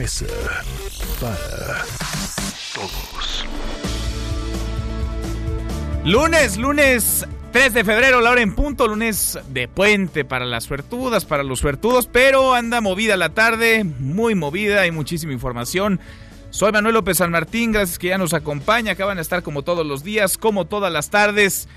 Mesa para Todos. Lunes, lunes 3 de febrero, la hora en punto, lunes de puente para las suertudas, para los suertudos, pero anda movida la tarde, muy movida, hay muchísima información. Soy Manuel López San Martín, gracias que ya nos acompaña, acaban de estar como todos los días, como todas las tardes,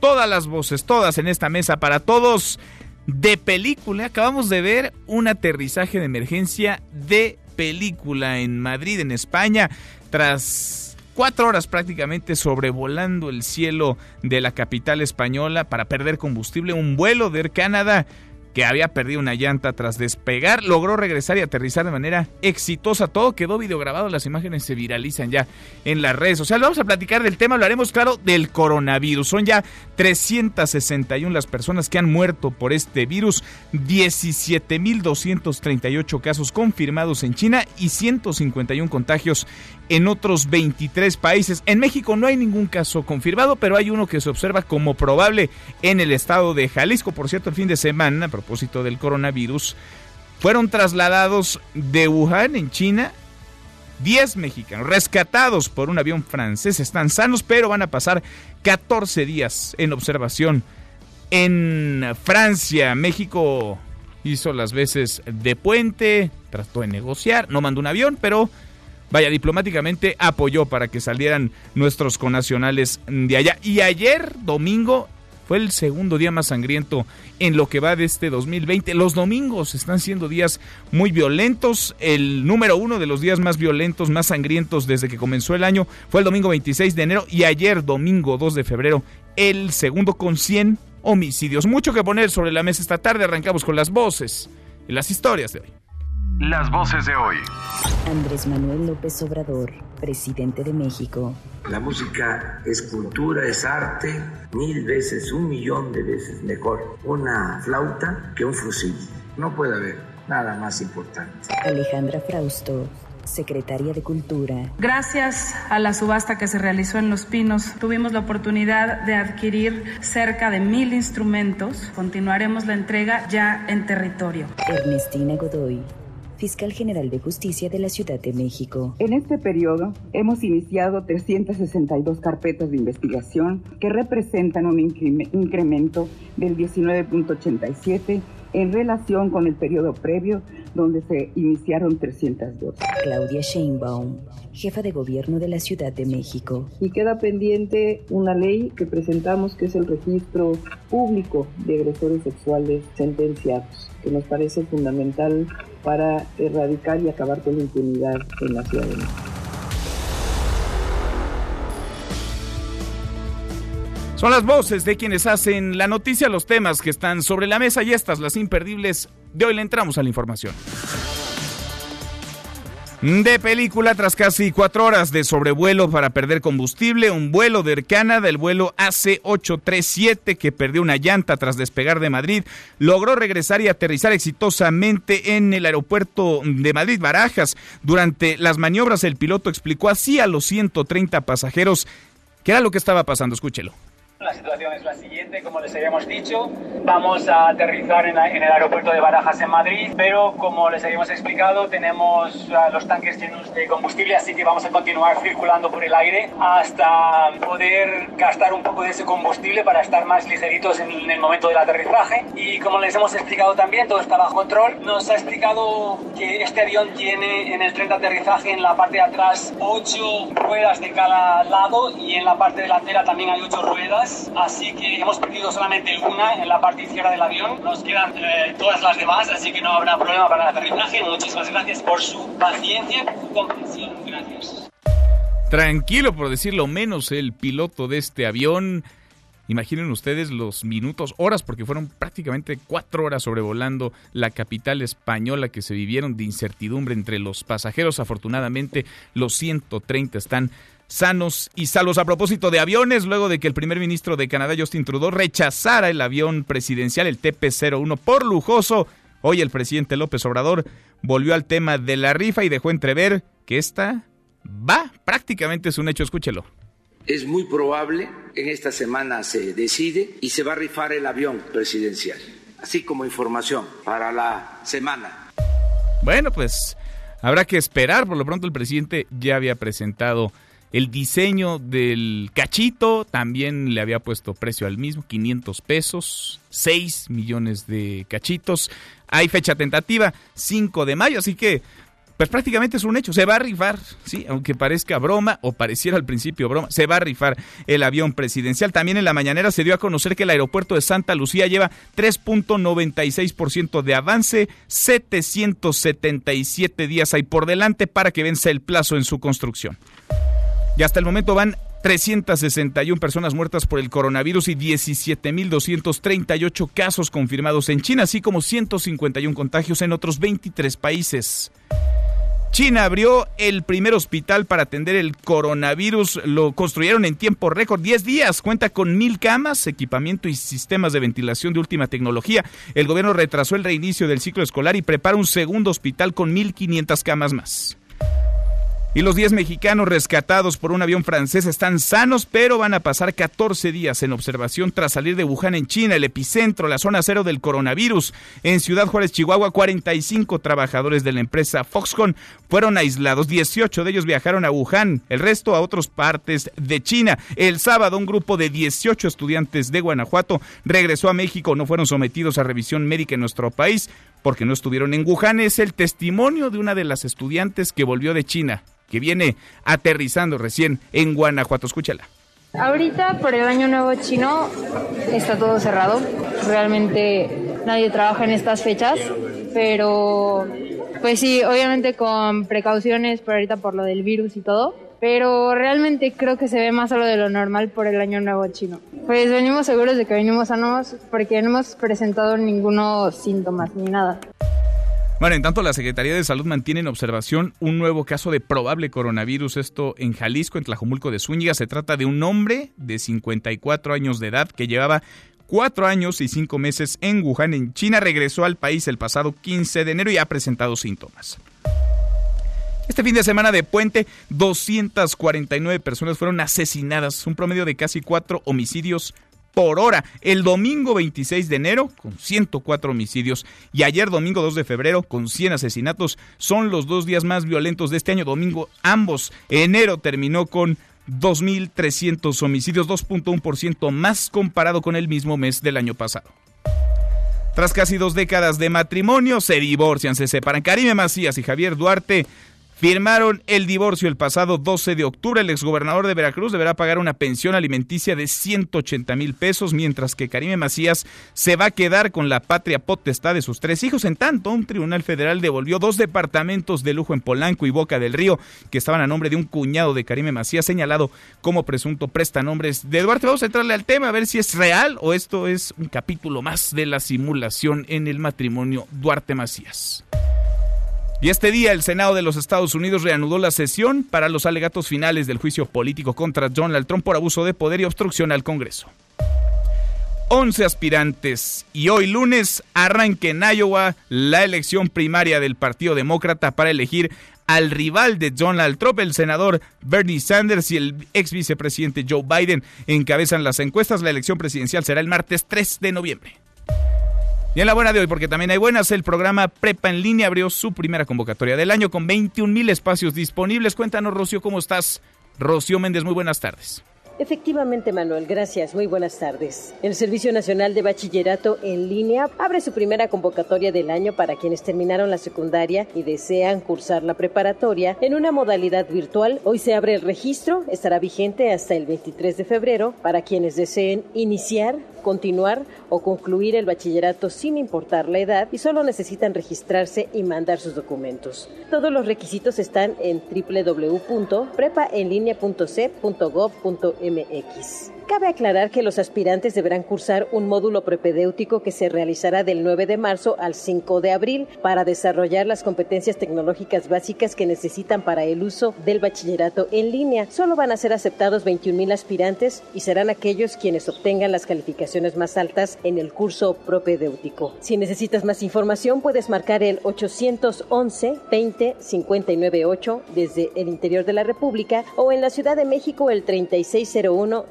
todas las voces, todas en esta mesa para todos de película. Acabamos de ver un aterrizaje de emergencia de película en Madrid, en España, tras cuatro horas prácticamente sobrevolando el cielo de la capital española para perder combustible. Un vuelo de Air Canada que había perdido una llanta tras despegar, logró regresar y aterrizar de manera exitosa. Todo quedó videograbado, las imágenes se viralizan ya en las redes sociales. Vamos a platicar del tema, lo haremos claro del coronavirus. Son ya 361 las personas que han muerto por este virus, 17.238 casos confirmados en China y 151 contagios en otros 23 países. En México no hay ningún caso confirmado, pero hay uno que se observa como probable en el estado de Jalisco. Por cierto, el fin de semana, a propósito del coronavirus, fueron trasladados de Wuhan, en China, 10 mexicanos rescatados por un avión francés. Están sanos, pero van a pasar 14 días en observación en Francia. México hizo las veces de puente, trató de negociar, no mandó un avión, pero vaya, diplomáticamente apoyó para que salieran nuestros conacionales de allá. Y ayer, domingo, fue el segundo día más sangriento en lo que va de este 2020. Los domingos están siendo días muy violentos. El número uno de los días más violentos, más sangrientos desde que comenzó el año fue el domingo 26 de enero y ayer, domingo 2 de febrero, el segundo con 100 homicidios. Mucho que poner sobre la mesa esta tarde. Arrancamos con las voces y las historias de hoy. Las voces de hoy. Andrés Manuel López Obrador, presidente de México. La música es cultura, es arte, mil veces, un millón de veces mejor una flauta que un fusil. No puede haber nada más importante. Alejandra Frausto, secretaria de Cultura. Gracias a la subasta que se realizó en Los Pinos, tuvimos la oportunidad de adquirir cerca de mil instrumentos. Continuaremos la entrega ya en territorio. Ernestina Godoy, fiscal general de justicia de la Ciudad de México. En este periodo hemos iniciado 362 carpetas de investigación que representan un increme- incremento del 19.87 en relación con el periodo previo donde se iniciaron 302. Claudia Sheinbaum, jefa de gobierno de la Ciudad de México. y queda pendiente una ley que presentamos que es el registro público de agresores sexuales sentenciados, que nos parece fundamental para erradicar y acabar con la impunidad en la Ciudad de México. Son las voces de quienes hacen la noticia, los temas que están sobre la mesa y estas, las imperdibles. De hoy le entramos a la información. De película, tras casi cuatro horas de sobrevuelo para perder combustible, un vuelo de Air Canada, el vuelo AC-837, que perdió una llanta tras despegar de Madrid, logró regresar y aterrizar exitosamente en el aeropuerto de Madrid Barajas. Durante las maniobras, el piloto explicó así a los 130 pasajeros qué era lo que estaba pasando. Escúchelo. La situación es la siguiente, como les habíamos dicho, vamos a aterrizar en, en el aeropuerto de Barajas en Madrid, pero como les habíamos explicado, tenemos ah, los tanques llenos de combustible, así que vamos a continuar circulando por el aire hasta poder gastar un poco de ese combustible para estar más ligeritos en, en el momento del aterrizaje. Y como les hemos explicado también, todo está bajo control. Nos ha explicado que este avión tiene en el tren de aterrizaje en la parte de atrás ocho ruedas de cada lado y en la parte delantera también hay ocho ruedas. Así que hemos perdido solamente una en la parte izquierda del avión. Nos quedan eh, todas las demás, así que no habrá problema para el aterrizaje. Muchísimas gracias por su paciencia, su comprensión. Gracias. Tranquilo, por decirlo menos, el piloto de este avión Imaginen ustedes los minutos, horas, porque fueron prácticamente cuatro horas sobrevolando la capital española que se vivieron de incertidumbre entre los pasajeros. Afortunadamente, los 130 están sanos y salvos. A propósito de aviones, luego de que el primer ministro de Canadá, Justin Trudeau, rechazara el avión presidencial, el TP-01, por lujoso, hoy el presidente López Obrador volvió al tema de la rifa y dejó entrever que esta va, prácticamente es un hecho, escúchelo. Es muy probable, en esta semana se decide y se va a rifar el avión presidencial, así como información para la semana. Bueno, pues habrá que esperar, por lo pronto el presidente ya había presentado el diseño del cachito también le había puesto precio al mismo, 500 pesos, 6 millones de cachitos. Hay fecha tentativa, 5 de mayo, así que pues prácticamente es un hecho, se va a rifar, sí, aunque parezca broma o pareciera al principio broma, se va a rifar el avión presidencial. También en la mañanera se dio a conocer que el aeropuerto de Santa Lucía lleva 3.96% de avance, 777 días hay por delante para que vence el plazo en su construcción. Y hasta el momento van 361 personas muertas por el coronavirus y 17.238 casos confirmados en China, así como 151 contagios en otros 23 países. China abrió el primer hospital para atender el coronavirus. Lo construyeron en tiempo récord, 10 días. Cuenta con mil camas, equipamiento y sistemas de ventilación de última tecnología. El gobierno retrasó el reinicio del ciclo escolar y prepara un segundo hospital con 1.500 camas más. Y los 10 mexicanos rescatados por un avión francés están sanos, pero van a pasar 14 días en observación tras salir de Wuhan en China, el epicentro, la zona cero del coronavirus. En Ciudad Juárez, Chihuahua, 45 trabajadores de la empresa Foxconn fueron aislados. 18 de ellos viajaron a Wuhan, el resto a otras partes de China. El sábado, un grupo de 18 estudiantes de Guanajuato regresó a México. No fueron sometidos a revisión médica en nuestro país porque no estuvieron en Wuhan. Es el testimonio de una de las estudiantes que volvió de China que viene aterrizando recién en Guanajuato. Escúchala. Ahorita por el año nuevo chino está todo cerrado. Realmente nadie trabaja en estas fechas, pero pues sí, obviamente con precauciones por ahorita por lo del virus y todo. Pero realmente creo que se ve más a lo de lo normal por el año nuevo chino. Pues venimos seguros de que venimos sanos porque no hemos presentado ninguno síntomas ni nada. Bueno, en tanto la Secretaría de Salud mantiene en observación un nuevo caso de probable coronavirus, esto en Jalisco, en Tlajomulco de Zúñiga. Se trata de un hombre de 54 años de edad que llevaba cuatro años y cinco meses en Wuhan, en China. Regresó al país el pasado 15 de enero y ha presentado síntomas. Este fin de semana de puente, 249 personas fueron asesinadas, un promedio de casi cuatro homicidios por hora. El domingo 26 de enero, con 104 homicidios, y ayer domingo 2 de febrero, con 100 asesinatos, son los dos días más violentos de este año. Domingo, ambos. Enero terminó con 2.300 homicidios, 2.1% más comparado con el mismo mes del año pasado. Tras casi dos décadas de matrimonio, se divorcian, se separan. Karime Macías y Javier Duarte firmaron el divorcio el pasado 12 de octubre. El exgobernador de Veracruz deberá pagar una pensión alimenticia de 180 mil pesos, mientras que Karime Macías se va a quedar con la patria potestad de sus tres hijos. En tanto, un tribunal federal devolvió dos departamentos de lujo en Polanco y Boca del Río, que estaban a nombre de un cuñado de Karime Macías, señalado como presunto prestanombres de Duarte. Vamos a entrarle al tema a ver si es real o esto es un capítulo más de la simulación en el matrimonio Duarte Macías. Y este día el Senado de los Estados Unidos reanudó la sesión para los alegatos finales del juicio político contra Donald Trump por abuso de poder y obstrucción al Congreso. 11 aspirantes y hoy lunes arranca en Iowa la elección primaria del Partido Demócrata para elegir al rival de Donald Trump, el senador Bernie Sanders y el ex vicepresidente Joe Biden encabezan las encuestas. La elección presidencial será el martes 3 de noviembre. Y en la buena de hoy, porque también hay buenas, el programa Prepa en línea abrió su primera convocatoria del año con 21 mil espacios disponibles. Cuéntanos, Rocío, ¿cómo estás? Rocío Méndez, muy buenas tardes. Efectivamente, Manuel, gracias. Muy buenas tardes. El Servicio Nacional de Bachillerato en línea abre su primera convocatoria del año para quienes terminaron la secundaria y desean cursar la preparatoria en una modalidad virtual. Hoy se abre el registro, estará vigente hasta el 23 de febrero para quienes deseen iniciar continuar o concluir el bachillerato sin importar la edad y solo necesitan registrarse y mandar sus documentos. Todos los requisitos están en www.prepaenlinea.c.gov.mx. Cabe aclarar que los aspirantes deberán cursar un módulo propedéutico que se realizará del 9 de marzo al 5 de abril para desarrollar las competencias tecnológicas básicas que necesitan para el uso del bachillerato en línea. Solo van a ser aceptados 21 mil aspirantes y serán aquellos quienes obtengan las calificaciones más altas en el curso propedéutico. Si necesitas más información, puedes marcar el 811 20 59 8 desde el interior de la República o en la Ciudad de México el 3601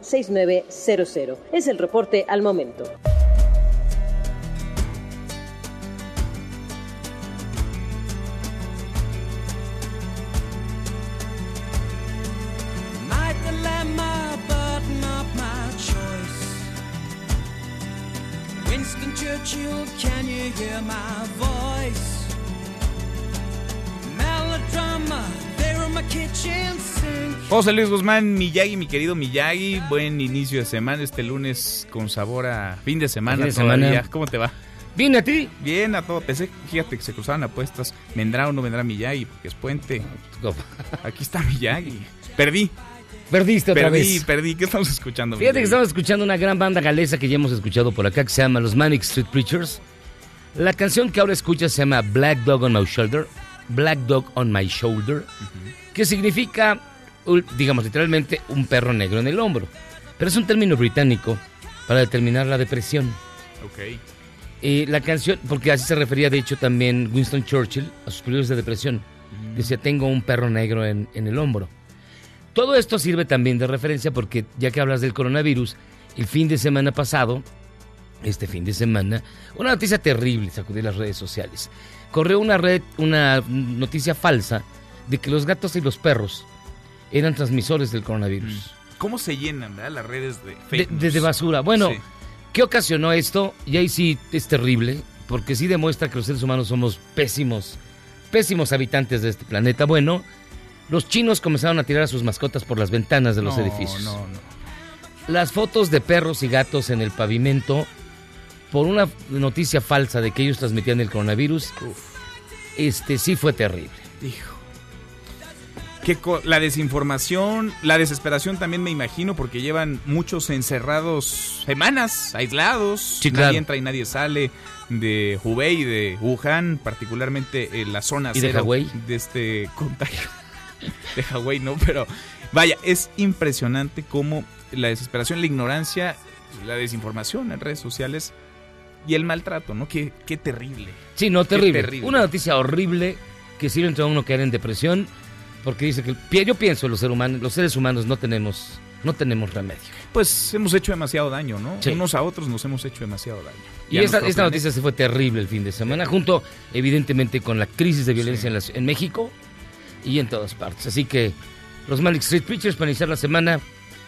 6900. Es el reporte al momento. Winston Churchill, can you hear my voice? José Luis Guzmán, Miyagi, mi querido Miyagi, buen inicio de semana, este lunes con sabor a fin de semana Fin de todavía. semana. ¿Cómo te va? Bien, ¿a ti? Bien, a todo. Pensé, fíjate que se cruzaban apuestas. ¿Vendrá o no vendrá Miyagi? Porque es puente. Aquí está Miyagi. Perdí. Perdiste otra perdí, vez. perdí. ¿Qué estamos escuchando? Fíjate que estamos escuchando una gran banda galesa que ya hemos escuchado por acá que se llama los Manic Street Preachers. La canción que ahora escuchas se llama Black Dog on My Shoulder. Black Dog on My Shoulder. Que significa, digamos literalmente, un perro negro en el hombro. Pero es un término británico para determinar la depresión. Ok. Eh, la canción, porque así se refería de hecho también Winston Churchill a sus periodos de depresión. Decía, tengo un perro negro en, en el hombro. Todo esto sirve también de referencia porque ya que hablas del coronavirus, el fin de semana pasado, este fin de semana, una noticia terrible sacudió las redes sociales. Corrió una red, una noticia falsa de que los gatos y los perros eran transmisores del coronavirus. ¿Cómo se llenan, verdad? Las redes de fake de- de news? basura. Bueno, Sí. ¿qué ocasionó esto? Y ahí sí es terrible, porque sí demuestra que los seres humanos somos pésimos, pésimos habitantes de este planeta. Bueno, los chinos comenzaron a tirar a sus mascotas por las ventanas de los No, edificios. No, no. Las fotos de perros y gatos en el pavimento, por una noticia falsa de que ellos transmitían el coronavirus, este sí fue terrible. Hijo. Que la desinformación, la desesperación también me imagino, porque llevan muchos encerrados semanas, aislados. Sí, nadie entra y nadie sale de Hubei, de Wuhan, particularmente en la zona ¿Y de cero Hawái? de este contagio. De Hawái no, pero vaya, es impresionante cómo la desesperación, la ignorancia, la desinformación en redes sociales y el maltrato, ¿no? Qué, qué terrible. Sí, no, terrible. terrible. Una noticia horrible que sirve entre uno caer en depresión, porque dice que yo pienso los seres humanos, los seres humanos no tenemos, no tenemos remedio. Pues hemos hecho demasiado daño, ¿no? Sí. Unos a otros nos hemos hecho demasiado daño. Y esta, esta noticia se fue terrible el fin de semana, junto evidentemente con la crisis de violencia en, la- en México y en todas partes. Así que los Manic Street Preachers para iniciar la semana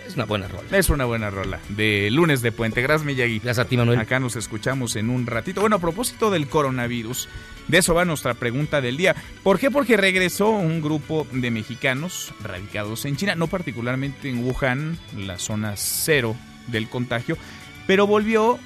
es una buena rola. Es una buena rola. De lunes de Puente. Gracias, Miyagi. Gracias a ti, Manuel. Acá nos escuchamos en un ratito. Bueno, a propósito del coronavirus, de eso va nuestra pregunta del día. ¿Por qué? Porque regresó un grupo de mexicanos radicados en China, no particularmente en Wuhan, la zona cero del contagio, pero volvió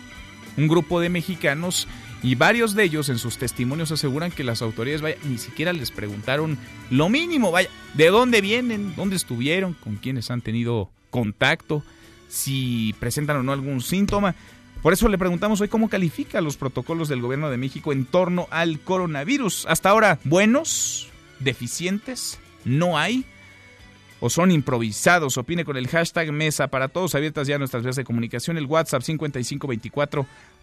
un grupo de mexicanos y varios de ellos en sus testimonios aseguran que las autoridades, vaya, ni siquiera les preguntaron lo mínimo, vaya, de dónde vienen, dónde estuvieron, con quiénes han tenido contacto, si presentan o no algún síntoma. Por eso le preguntamos hoy cómo califica los protocolos del gobierno de México en torno al coronavirus. Hasta ahora, buenos, deficientes, no hay o son improvisados. Opine con el hashtag Mesa para todos. Abiertas ya nuestras vías de comunicación. El WhatsApp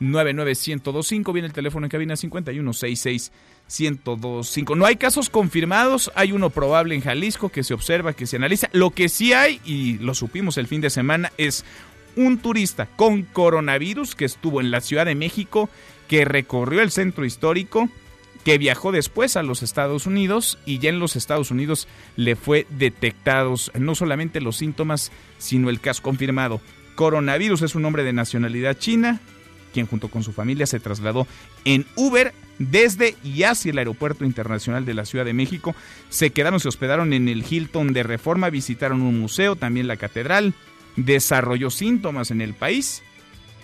5524-99125. Viene el teléfono en cabina 5166-1025. No hay casos confirmados. Hay uno probable en Jalisco que se observa, que se analiza. Lo que sí hay, y lo supimos el fin de semana, es un turista con coronavirus que estuvo en la Ciudad de México, que recorrió el centro histórico que viajó después a los Estados Unidos y ya en los Estados Unidos le fue detectados no solamente los síntomas, sino el caso confirmado. Coronavirus es un hombre de nacionalidad china, quien junto con su familia se trasladó en Uber desde y hacia el Aeropuerto Internacional de la Ciudad de México. Se quedaron, se hospedaron en el Hilton de Reforma, visitaron un museo, también la catedral, desarrolló síntomas en el país,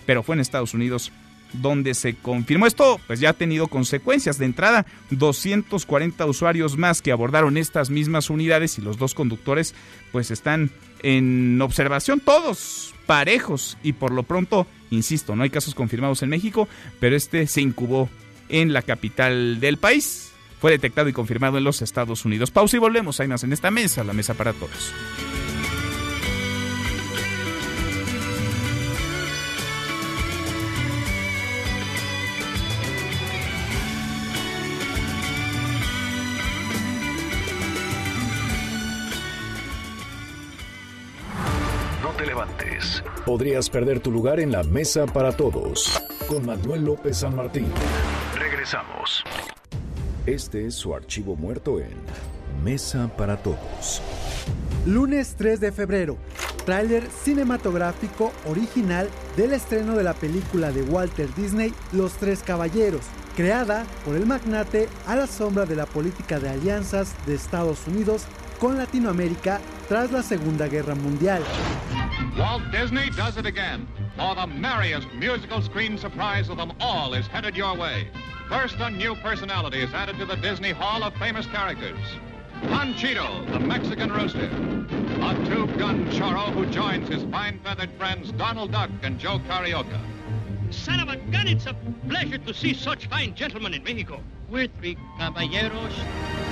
pero fue en Estados Unidos donde se confirmó esto, pues ya ha tenido consecuencias. De entrada, 240 usuarios más que abordaron estas mismas unidades y los dos conductores pues están en observación todos parejos y por lo pronto, insisto, no hay casos confirmados en México, pero este se incubó en la capital del país. Fue detectado y confirmado en los Estados Unidos. Pausa y volvemos. Hay más en esta mesa, la mesa para todos. Podrías perder tu lugar en la mesa para todos. Con Manuel López San Martín. Regresamos. Este es su archivo muerto en Mesa para Todos. Lunes 3 de febrero. Tráiler cinematográfico original del estreno de la película de Walter Disney Los Tres Caballeros, creada por el magnate a la sombra de la política de alianzas de Estados Unidos con Latinoamérica tras la Segunda Guerra Mundial. Walt Disney does it again. For the merriest musical screen surprise of them all is headed your way. First, a new personality is added to the Disney Hall of Famous Characters. Panchito, the Mexican rooster. A two-gun choro who joins his fine-feathered friends Donald Duck and Joe Carioca. Son of a gun, it's a pleasure to see such fine gentlemen in Mexico. We're three caballeros.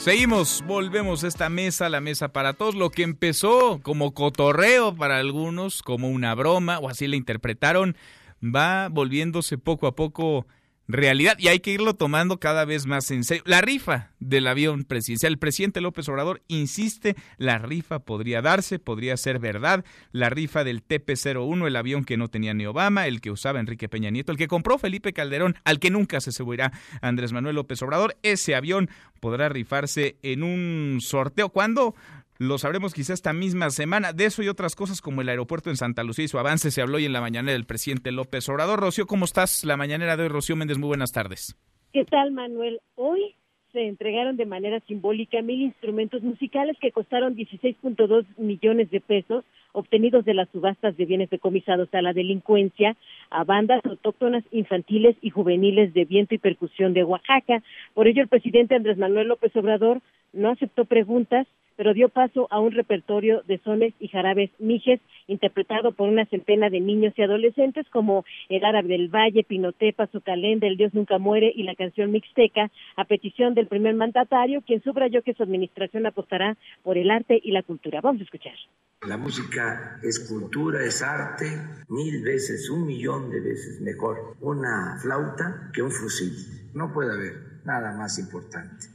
Seguimos, volvemos a esta mesa, la mesa para todos. Lo que empezó como cotorreo para algunos, como una broma, o así la interpretaron, va volviéndose poco a poco realidad y hay que irlo tomando cada vez más en serio. La rifa del avión presidencial. El presidente López Obrador insiste, la rifa podría darse, podría ser verdad. La rifa del TP-01, el avión que no tenía ni Obama, el que usaba Enrique Peña Nieto, el que compró Felipe Calderón, al que nunca se subirá Andrés Manuel López Obrador. Ese avión podrá rifarse en un sorteo. ¿Cuándo? Lo sabremos quizá esta misma semana. De eso y otras cosas como el aeropuerto en Santa Lucía y su avance se habló hoy en la mañanera del presidente López Obrador. Rocío, ¿cómo estás? La mañanera de hoy, Rocío Méndez, muy buenas tardes. ¿Qué tal, Manuel? Hoy se entregaron de manera simbólica mil instrumentos musicales que costaron 16.2 millones de pesos obtenidos de las subastas de bienes decomisados a la delincuencia a bandas autóctonas infantiles y juveniles de viento y percusión de Oaxaca. Por ello, el presidente Andrés Manuel López Obrador no aceptó preguntas pero dio paso a un repertorio de sones y jarabes mijes interpretado por una centena de niños y adolescentes como El Árabe del Valle, Pinotepa, Zucalén, El Dios Nunca Muere y la canción Mixteca, a petición del primer mandatario, quien subrayó que su administración apostará por el arte y la cultura. Vamos a escuchar. La música es cultura, es arte, mil veces, un millón de veces mejor una flauta que un fusil. No puede haber nada más importante.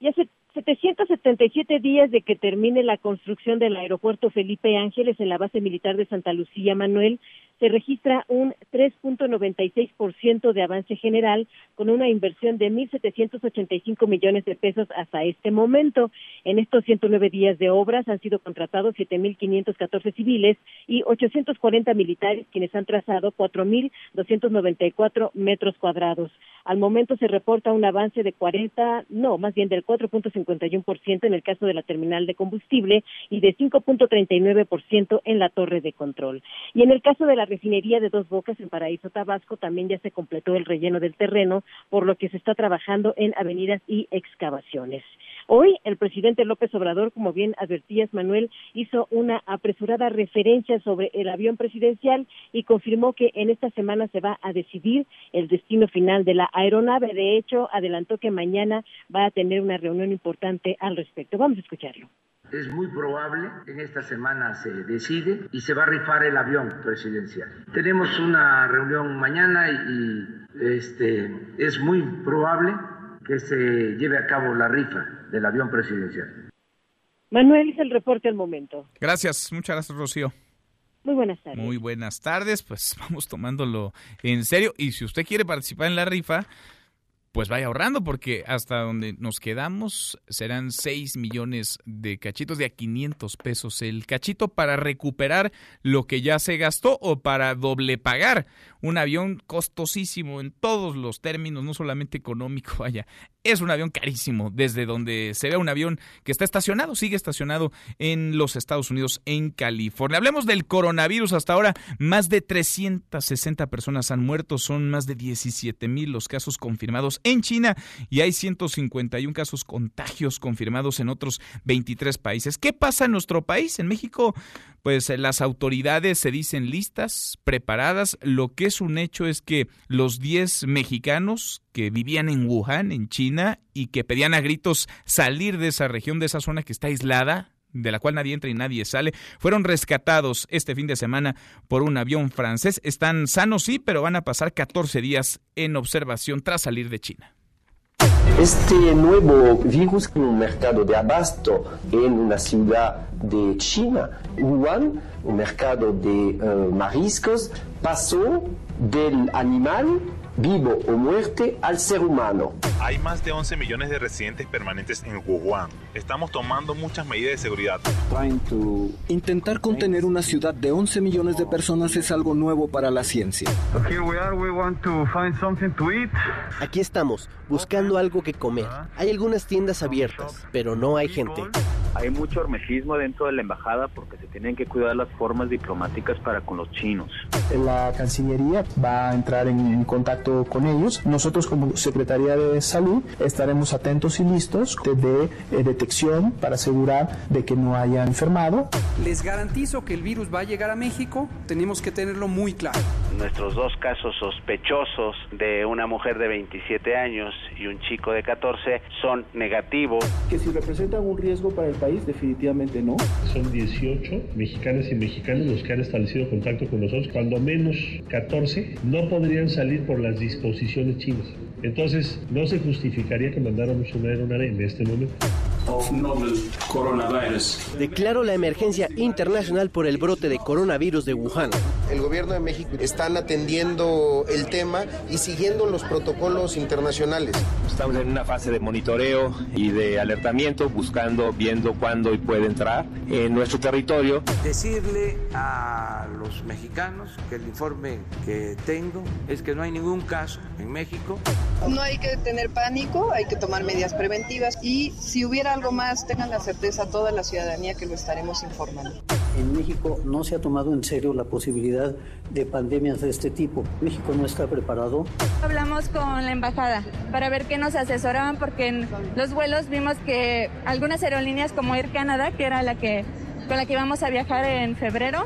Y hace 777 días de que termine la construcción del aeropuerto Felipe Ángeles en la base militar de Santa Lucía, Manuel, se registra un 3.96% de avance general con una inversión de 1.785 millones de pesos hasta este momento. En estos 109 días de obras han sido contratados 7.514 civiles y 840 militares quienes han trazado 4.294 metros cuadrados. Al momento se reporta un avance de 40, no, más bien del 4.51% en el caso de la terminal de combustible y de 5.39% en la torre de control. Y en el caso de la refinería de Dos Bocas en Paraíso Tabasco también ya se completó el relleno del terreno, por lo que se está trabajando en avenidas y excavaciones. Hoy el presidente López Obrador, como bien advertías Manuel, hizo una apresurada referencia sobre el avión presidencial y confirmó que en esta semana se va a decidir el destino final de la aeronave. De hecho, adelantó que mañana va a tener una reunión importante al respecto. Vamos a escucharlo. Es muy probable, en esta semana se decide y se va a rifar el avión presidencial. Tenemos una reunión mañana y, este, es muy probable que se lleve a cabo la rifa del avión presidencial. Manuel es el reporte al momento. Gracias, muchas gracias, Rocío. Muy buenas tardes. Muy buenas tardes, pues vamos tomándolo en serio. Y si usted quiere participar en la rifa, pues vaya ahorrando porque hasta donde nos quedamos serán 6 millones de cachitos de a 500 pesos el cachito para recuperar lo que ya se gastó o para doble pagar. Un avión costosísimo en todos los términos, no solamente económico, vaya, es un avión carísimo desde donde se ve un avión que está estacionado, sigue estacionado en los Estados Unidos, en California. Hablemos del coronavirus, hasta ahora más de 360 personas han muerto, son más de 17 mil los casos confirmados en China y hay 151 casos contagios confirmados en otros 23 países. ¿Qué pasa en nuestro país? En México, pues las autoridades se dicen listas, preparadas. Lo que es un hecho es que los 10 mexicanos que vivían en Wuhan, en China, y que pedían a gritos salir de esa región, de esa zona que está aislada, de la cual nadie entra y nadie sale, fueron rescatados este fin de semana por un avión francés. Están sanos, sí, pero van a pasar 14 días en observación tras salir de China. Este nuevo virus en un mercado de abasto en una ciudad de China, Wuhan, un mercado de uh, mariscos, pasó del animal vivo o muerte al ser humano. Hay más de 11 millones de residentes permanentes en Wuhan. Estamos tomando muchas medidas de seguridad. Intentar contener una ciudad de 11 millones de personas es algo nuevo para la ciencia. Aquí estamos, buscando algo que comer. Hay algunas tiendas abiertas, pero no hay gente. Hay mucho hermesismo dentro de la embajada porque se tienen que cuidar las formas diplomáticas para con los chinos. La Cancillería va a entrar en, en contacto con ellos. Nosotros como Secretaría de Salud estaremos atentos y listos de eh, detección para asegurar de que no haya enfermado. Les garantizo que el virus va a llegar a México, tenemos que tenerlo muy claro. Nuestros dos casos sospechosos de una mujer de 27 años y un chico de 14 son negativos. Que si representan un riesgo para el país, definitivamente no. Son 18 mexicanas y mexicanos los que han establecido contacto con nosotros, cuando menos 14 no podrían salir por las disposiciones chinas. Entonces, no se justificaría que mandáramos una aeronave en este momento. Declaro la emergencia internacional por el brote de coronavirus de Wuhan. El gobierno de México están atendiendo el tema y siguiendo los protocolos internacionales. Estamos en una fase de monitoreo y de alertamiento, buscando, viendo cuándo y puede entrar en nuestro territorio. Decirle a los mexicanos que el informe que tengo es que no hay ningún caso en México. No hay que tener pánico, hay que tomar medidas preventivas y si hubiera algo más, tengan la certeza toda la ciudadanía que lo estaremos informando. En México no se ha tomado en serio la posibilidad de pandemias de este tipo. México no está preparado. Hablamos con la embajada para ver qué nos asesoraban porque en los vuelos vimos que algunas aerolíneas como Air Canada, que era la que con la que íbamos a viajar en febrero,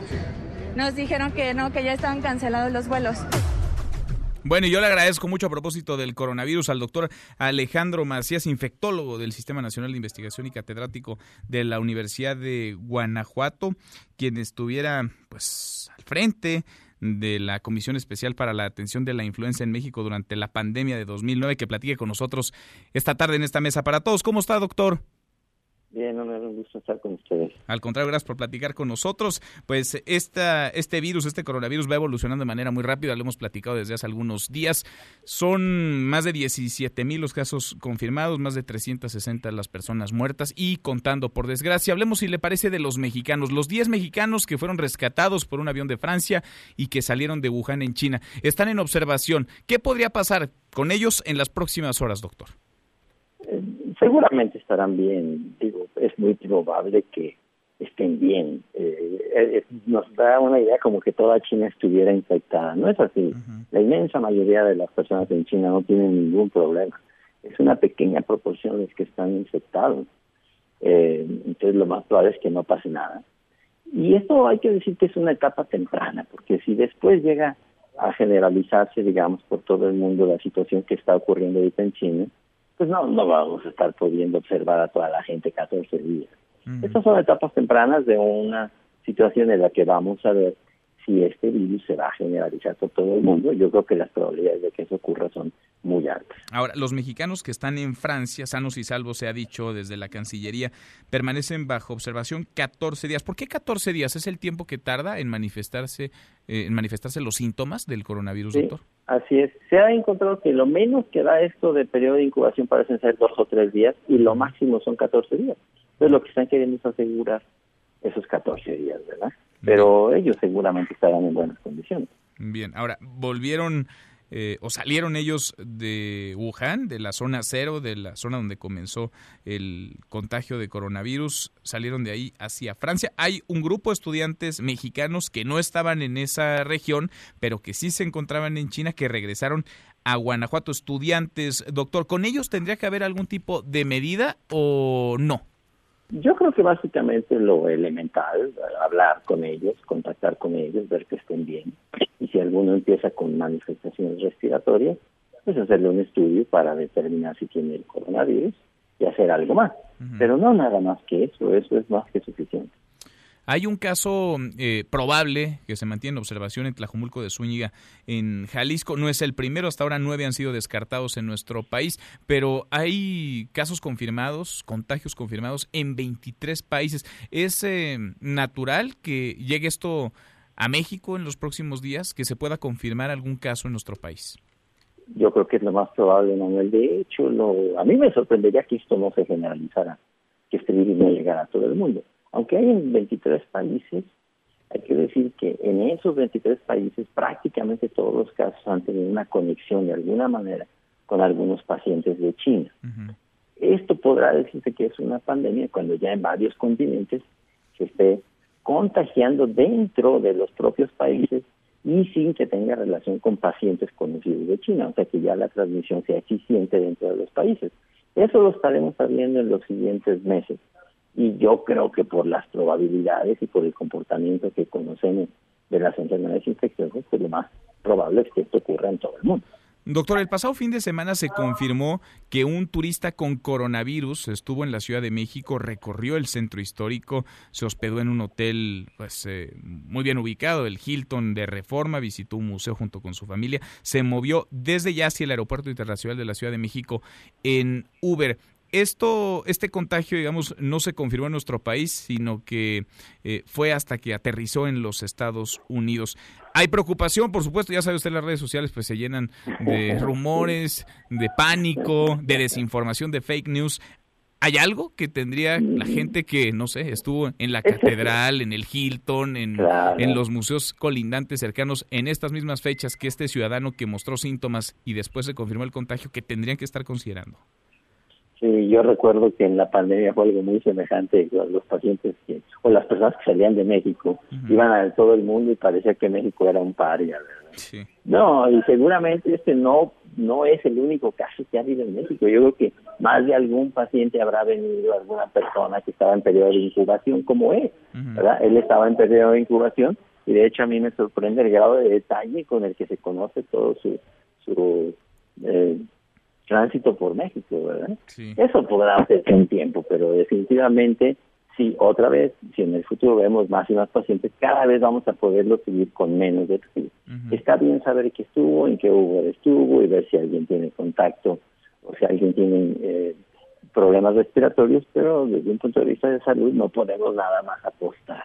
nos dijeron que no, que ya estaban cancelados los vuelos. Bueno, y yo le agradezco mucho a propósito del coronavirus al doctor Alejandro Macías, infectólogo del Sistema Nacional de Investigación y catedrático de la Universidad de Guanajuato, quien estuviera pues al frente de la Comisión Especial para la Atención de la Influenza en México durante la pandemia de 2009, que platique con nosotros esta tarde en esta mesa para todos. ¿Cómo está, doctor? Bien, no un gusto estar con ustedes. Al contrario, gracias por platicar con nosotros. Pues esta, este virus, este coronavirus va evolucionando de manera muy rápida, lo hemos platicado desde hace algunos días. Son más de 17 mil los casos confirmados, más de 360 las personas muertas y contando, por desgracia. Hablemos, si le parece, de los mexicanos. Los 10 mexicanos que fueron rescatados por un avión de Francia y que salieron de Wuhan en China están en observación. ¿Qué podría pasar con ellos en las próximas horas, doctor? seguramente estarán bien. Es muy probable que estén bien. Eh, nos da una idea como que toda China estuviera infectada. No es así. La inmensa mayoría de las personas en China no tienen ningún problema. Es una pequeña proporción los que están infectados. Eh, entonces lo más probable es que no pase nada. Y esto hay que decir que es una etapa temprana, porque si después llega a generalizarse, digamos, por todo el mundo la situación que está ocurriendo ahorita en China, pues no, no vamos a estar pudiendo observar a toda la gente 14 días. Estas son etapas tempranas de una situación en la que vamos a ver si este virus se va a generalizar por todo el mundo. Yo creo que las probabilidades de que eso ocurra son muy altas. Ahora, los mexicanos que están en Francia, sanos y salvos, se ha dicho desde la Cancillería, permanecen bajo observación 14 días. ¿Por qué 14 días? ¿Es el tiempo que tarda en manifestarse, eh, en manifestarse los síntomas del coronavirus, sí. doctor? Así es. Se ha encontrado que lo menos que da esto de periodo de incubación parecen ser dos o tres días y lo máximo son 14 días. Entonces lo que están queriendo es asegurar esos 14 días, ¿verdad? Pero ellos seguramente estarán en buenas condiciones. Bien, ahora, ¿volvieron eh, o salieron ellos de Wuhan, de la zona cero, de la zona donde comenzó el contagio de coronavirus, salieron de ahí hacia Francia. Hay un grupo de estudiantes mexicanos que no estaban en esa región, pero que sí se encontraban en China, que regresaron a Guanajuato. Estudiantes, doctor, ¿con ellos tendría que haber algún tipo de medida o no? Yo creo que básicamente lo elemental, hablar con ellos, contactar con ellos, ver que estén bien. Y si alguno empieza con manifestaciones respiratorias, pues hacerle un estudio para determinar si tiene el coronavirus y hacer algo más. Pero no nada más que eso, eso es más que suficiente. Hay un caso eh, probable que se mantiene en observación en Tlajumulco de Zúñiga, en Jalisco. No es el primero, hasta ahora nueve han sido descartados en nuestro país, pero hay casos confirmados, contagios confirmados en 23 países. ¿Es eh, natural que llegue esto a México en los próximos días, que se pueda confirmar algún caso en nuestro país? Yo creo que es lo más probable, Manuel. De hecho, a mí me sorprendería que esto no se generalizara, que este virus no llegara a todo el mundo aunque hay en 23 países, hay que decir que en esos 23 países prácticamente todos los casos han tenido una conexión de alguna manera con algunos pacientes de China. Esto podrá decirse que es una pandemia cuando ya en varios continentes se esté contagiando dentro de los propios países y sin que tenga relación con pacientes conocidos de China, o sea que ya la transmisión sea eficiente dentro de los países. Eso lo estaremos sabiendo en los siguientes meses y yo creo que por las probabilidades y por el comportamiento que conocemos de las enfermedades infecciosas, pues lo más probable es que esto ocurra en todo el mundo. Doctor, el pasado fin de semana se confirmó que un turista con coronavirus estuvo en la Ciudad de México, recorrió el centro histórico, se hospedó en un hotel pues, eh, muy bien ubicado, el Hilton de Reforma, visitó un museo junto con su familia, se movió desde ya hacia el Aeropuerto Internacional de la Ciudad de México en Uber esto, este contagio, digamos, no se confirmó en nuestro país, sino que eh, fue hasta que aterrizó en los Estados Unidos. Hay preocupación, por supuesto, ya sabe usted, las redes sociales pues se llenan de rumores, de pánico, de desinformación, de fake news. ¿Hay algo que tendría la gente que, no sé, estuvo en la catedral, en el Hilton, en, en los museos colindantes cercanos, en estas mismas fechas que este ciudadano que mostró síntomas y después se confirmó el contagio, que tendrían que estar considerando? Sí, yo recuerdo que en la pandemia fue algo muy semejante. Los pacientes que, o las personas que salían de México iban a todo el mundo y parecía que México era un paria, ¿verdad? No, y seguramente este no no es el único caso que ha habido en México. Yo creo que más de algún paciente habrá venido, alguna persona que estaba en periodo de incubación, como él, ¿verdad? Él estaba en periodo de incubación y de hecho a mí me sorprende el grado de detalle con el que se conoce todo su, su eh, tránsito por México, ¿verdad? Eso podrá hacerse un tiempo, pero definitivamente, sí, otra vez, si en el futuro vemos más y más pacientes, cada vez vamos a poderlo seguir con menos de Está bien saber qué estuvo, en qué Uber estuvo y ver si alguien tiene contacto o si alguien tiene eh, problemas respiratorios, pero desde un punto de vista de salud no podemos nada más apostar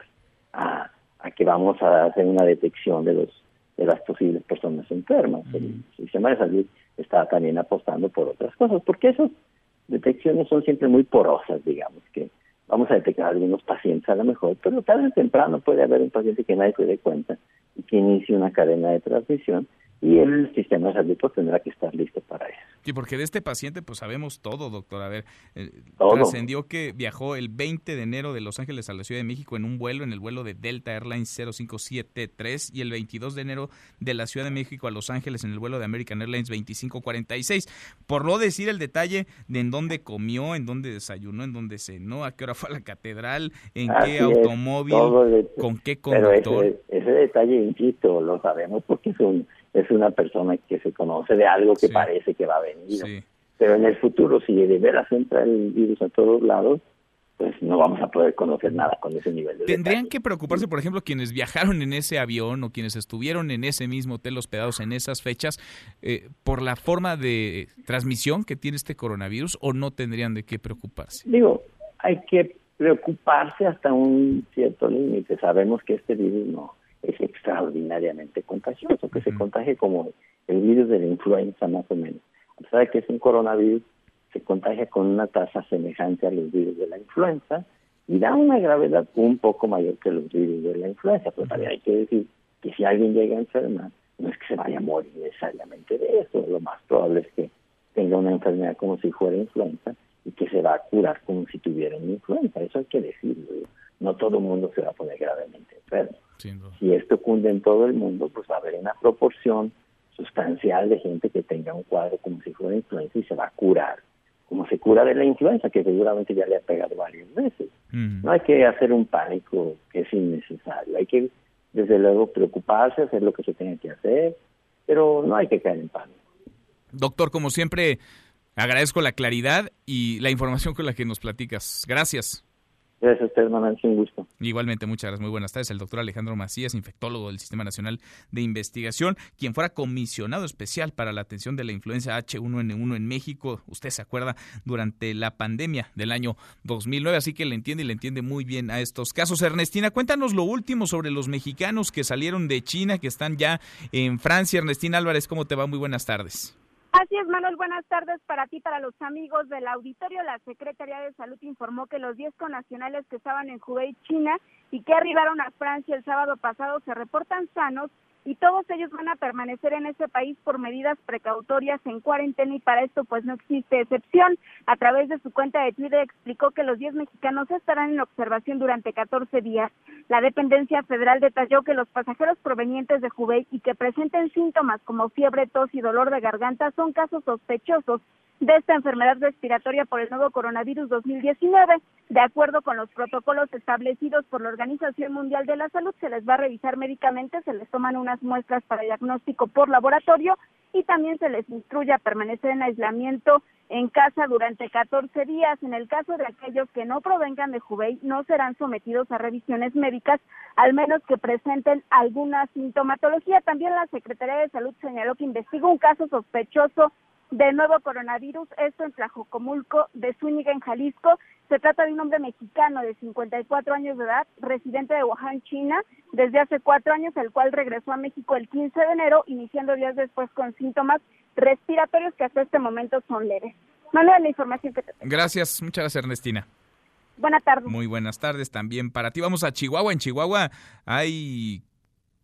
a, a que vamos a hacer una detección de los de las posibles personas enfermas. El sistema de salud está también apostando por otras cosas, porque esas detecciones son siempre muy porosas, digamos, que vamos a detectar algunos pacientes a lo mejor, pero tarde o temprano puede haber un paciente que nadie se dé cuenta y que inicie una cadena de transmisión y el sistema de salud pues, tendrá que estar listo para eso. Sí, porque de este paciente pues sabemos todo, doctor. A ver, eh, trascendió que viajó el 20 de enero de Los Ángeles a la Ciudad de México en un vuelo, en el vuelo de Delta Airlines 0573 y el 22 de enero de la Ciudad de México a Los Ángeles en el vuelo de American Airlines 2546. Por no decir el detalle de en dónde comió, en dónde desayunó, en dónde cenó, a qué hora fue a la catedral, en qué automóvil, con qué conductor. ese, ese detalle, insisto, lo sabemos porque es un es una persona que se conoce de algo que parece que va a venir. Pero en el futuro, si de veras entra el virus a todos lados, pues no vamos a poder conocer nada con ese nivel de ¿Tendrían que preocuparse, por ejemplo, quienes viajaron en ese avión o quienes estuvieron en ese mismo hotel hospedados en esas fechas eh, por la forma de transmisión que tiene este coronavirus o no tendrían de qué preocuparse? Digo, hay que preocuparse hasta un cierto límite. Sabemos que este virus no es extraordinariamente contagioso, que se contagie como el virus de la influenza más o menos. A pesar de que es un coronavirus, se contagia con una tasa semejante a los virus de la influenza y da una gravedad un poco mayor que los virus de la influenza, pero también hay que decir que si alguien llega a enfermar, no es que se vaya a morir necesariamente de eso, lo más probable es que tenga una enfermedad como si fuera influenza y que se va a curar como si tuviera una influenza, eso hay que decirlo. No todo el mundo se va a poner gravemente enfermo. Si esto cunde en todo el mundo, pues va a haber una proporción sustancial de gente que tenga un cuadro como si fuera influenza y se va a curar, como se cura de la influenza, que seguramente ya le ha pegado varias veces. No hay que hacer un pánico que es innecesario, hay que desde luego preocuparse, hacer lo que se tenga que hacer, pero no hay que caer en pánico. Doctor, como siempre, agradezco la claridad y la información con la que nos platicas. Gracias. Gracias a usted, Manuel, un gusto. Igualmente, muchas gracias. Muy buenas tardes. El doctor Alejandro Macías, infectólogo del Sistema Nacional de Investigación, quien fuera comisionado especial para la atención de la influenza H1N1 en México. Usted se acuerda durante la pandemia del año 2009, así que le entiende y le entiende muy bien a estos casos. Ernestina, cuéntanos lo último sobre los mexicanos que salieron de China, que están ya en Francia. Ernestina Álvarez, ¿cómo te va? Muy buenas tardes. Así es, Manuel. Buenas tardes para ti, para los amigos del auditorio. La Secretaría de Salud informó que los 10 connacionales que estaban en Hubei, China, y que arribaron a Francia el sábado pasado se reportan sanos y todos ellos van a permanecer en ese país por medidas precautorias en cuarentena y para esto pues no existe excepción. A través de su cuenta de Twitter explicó que los 10 mexicanos estarán en observación durante 14 días. La dependencia federal detalló que los pasajeros provenientes de Hubei y que presenten síntomas como fiebre, tos y dolor de garganta son casos sospechosos de esta enfermedad respiratoria por el nuevo coronavirus 2019. De acuerdo con los protocolos establecidos por la Organización Mundial de la Salud, se les va a revisar médicamente, se les toman unas muestras para diagnóstico por laboratorio y también se les instruye a permanecer en aislamiento en casa durante 14 días. En el caso de aquellos que no provengan de Hubei, no serán sometidos a revisiones médicas, al menos que presenten alguna sintomatología. También la Secretaría de Salud señaló que investiga un caso sospechoso de nuevo coronavirus, esto en Tlajocomulco de Zúñiga, en Jalisco. Se trata de un hombre mexicano de 54 años de edad, residente de Wuhan, China, desde hace cuatro años, el cual regresó a México el 15 de enero, iniciando días después con síntomas respiratorios que hasta este momento son leves. Manuel, la información que te tengo. Gracias, muchas gracias, Ernestina. Buenas tardes. Muy buenas tardes también para ti. Vamos a Chihuahua. En Chihuahua hay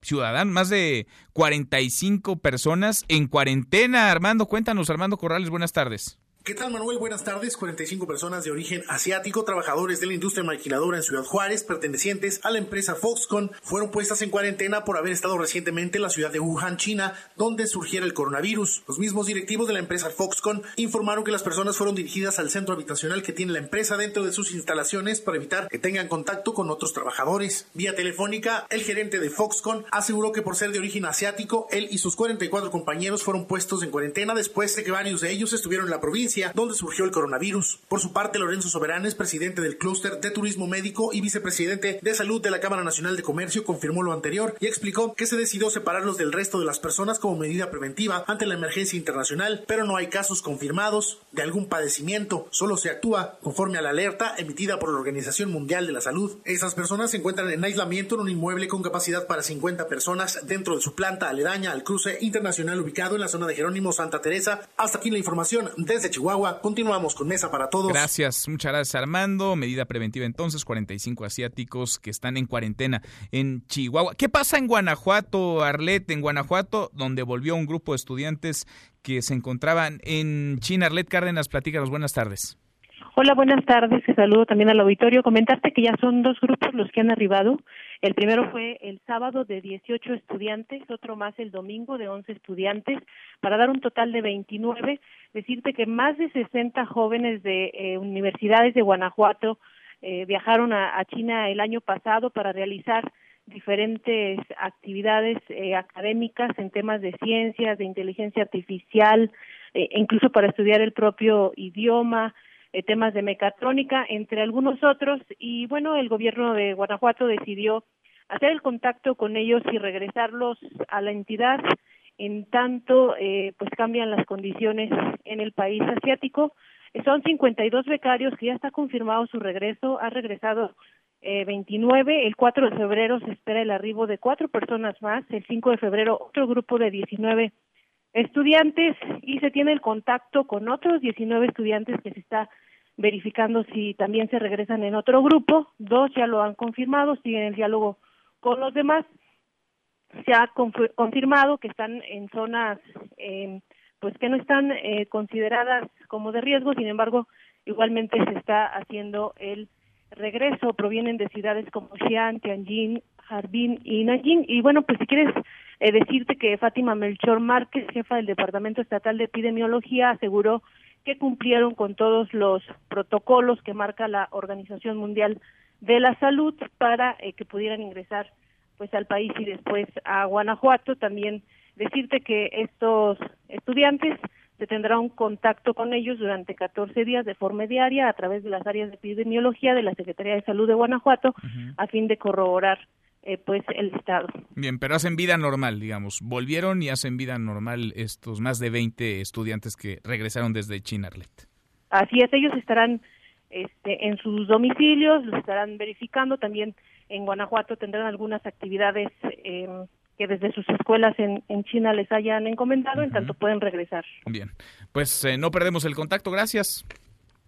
ciudadanos, más de 45 personas en cuarentena. Armando, cuéntanos, Armando Corrales, buenas tardes. ¿Qué tal, Manuel? Buenas tardes. 45 personas de origen asiático, trabajadores de la industria maquiladora en Ciudad Juárez, pertenecientes a la empresa Foxconn, fueron puestas en cuarentena por haber estado recientemente en la ciudad de Wuhan, China, donde surgiera el coronavirus. Los mismos directivos de la empresa Foxconn informaron que las personas fueron dirigidas al centro habitacional que tiene la empresa dentro de sus instalaciones para evitar que tengan contacto con otros trabajadores. Vía telefónica, el gerente de Foxconn aseguró que por ser de origen asiático, él y sus 44 compañeros fueron puestos en cuarentena después de que varios de ellos estuvieron en la provincia donde surgió el coronavirus. Por su parte, Lorenzo Soberanes, presidente del clúster de turismo médico y vicepresidente de salud de la Cámara Nacional de Comercio, confirmó lo anterior y explicó que se decidió separarlos del resto de las personas como medida preventiva ante la emergencia internacional, pero no hay casos confirmados de algún padecimiento, solo se actúa conforme a la alerta emitida por la Organización Mundial de la Salud. Esas personas se encuentran en aislamiento en un inmueble con capacidad para 50 personas dentro de su planta aledaña al cruce internacional ubicado en la zona de Jerónimo Santa Teresa. Hasta aquí la información desde Chihuahua. Continuamos con Mesa para Todos. Gracias, muchas gracias Armando. Medida preventiva entonces, 45 asiáticos que están en cuarentena en Chihuahua. ¿Qué pasa en Guanajuato, Arlet? En Guanajuato, donde volvió un grupo de estudiantes que se encontraban en China. Arlet Cárdenas, platícanos, buenas tardes. Hola, buenas tardes. Saludo también al auditorio. Comentarte que ya son dos grupos los que han arribado. El primero fue el sábado de 18 estudiantes, otro más el domingo de 11 estudiantes, para dar un total de 29. Decirte que más de 60 jóvenes de eh, universidades de Guanajuato eh, viajaron a, China el año pasado para realizar diferentes actividades eh, académicas en temas de ciencias, de inteligencia artificial, e incluso para estudiar el propio idioma, eh, temas de mecatrónica, entre algunos otros, y bueno, el gobierno de Guanajuato decidió hacer el contacto con ellos y regresarlos a la entidad en tanto eh, pues cambian las condiciones en el país asiático. Eh, son 52 becarios que ya está confirmado su regreso, ha regresado eh, 29, el 4 de febrero se espera el arribo de cuatro personas más, el 5 de febrero otro grupo de 19 estudiantes. Y se tiene el contacto con otros 19 estudiantes que se está verificando si también se regresan en otro grupo. Dos ya lo han confirmado, siguen el diálogo con los demás. Se ha confirmado que están en zonas eh, pues que no están eh, consideradas como de riesgo, sin embargo, igualmente se está haciendo el regreso, provienen de ciudades como Xi'an, Tianjin, Harbin y Nanjing. Y bueno, pues si quieres eh, decirte que Fátima Melchor Márquez, jefa del Departamento Estatal de Epidemiología, aseguró que cumplieron con todos los protocolos que marca la Organización Mundial de la Salud para eh, que pudieran ingresar pues al país y después a Guanajuato. También decirte que estos estudiantes se tendrá un contacto con ellos durante 14 días de forma diaria a través de las áreas de epidemiología de la Secretaría de Salud de Guanajuato a fin de corroborar eh, pues el estado. Bien, pero hacen vida normal, digamos. Volvieron y hacen vida normal estos más de 20 estudiantes que regresaron desde Chinarlet. Así es, ellos estarán este, en sus domicilios, los estarán verificando. También en Guanajuato tendrán algunas actividades eh, que desde sus escuelas en, en, China les hayan encomendado, en tanto pueden regresar. Bien, pues eh, no perdemos el contacto, gracias.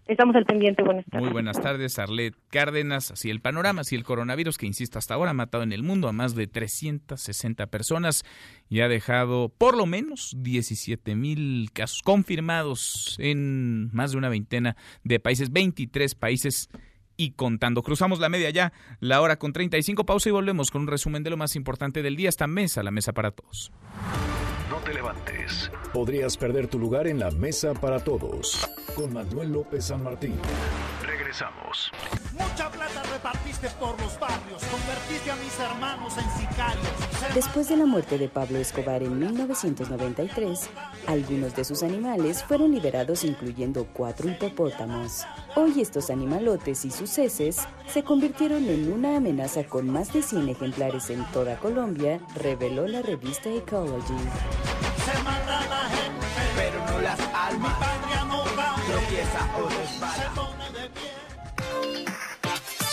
Estamos al pendiente, buenas tardes. Muy buenas tardes, Arlet Cárdenas. Así el panorama, así el coronavirus que, insisto, hasta ahora ha matado en el mundo a más de 360 personas y ha dejado por lo menos 17 mil casos confirmados en más de una veintena de países, 23 países y contando. Cruzamos la media ya, la hora con 35 pausa y volvemos con un resumen de lo más importante del día. Esta mesa, la mesa para todos. No te levantes. Podrías perder tu lugar en la mesa para todos. Con Manuel López San Martín. Regresamos. Mucha plata repartiste por los barrios, convertiste a mis hermanos en sicarios. Después de la muerte de Pablo Escobar en 1993, algunos de sus animales fueron liberados incluyendo cuatro hipopótamos. Hoy estos animalotes y sus heces se convirtieron en una amenaza con más de 100 ejemplares en toda Colombia, reveló la revista Ecology. Se mata la gente, pero no las almas.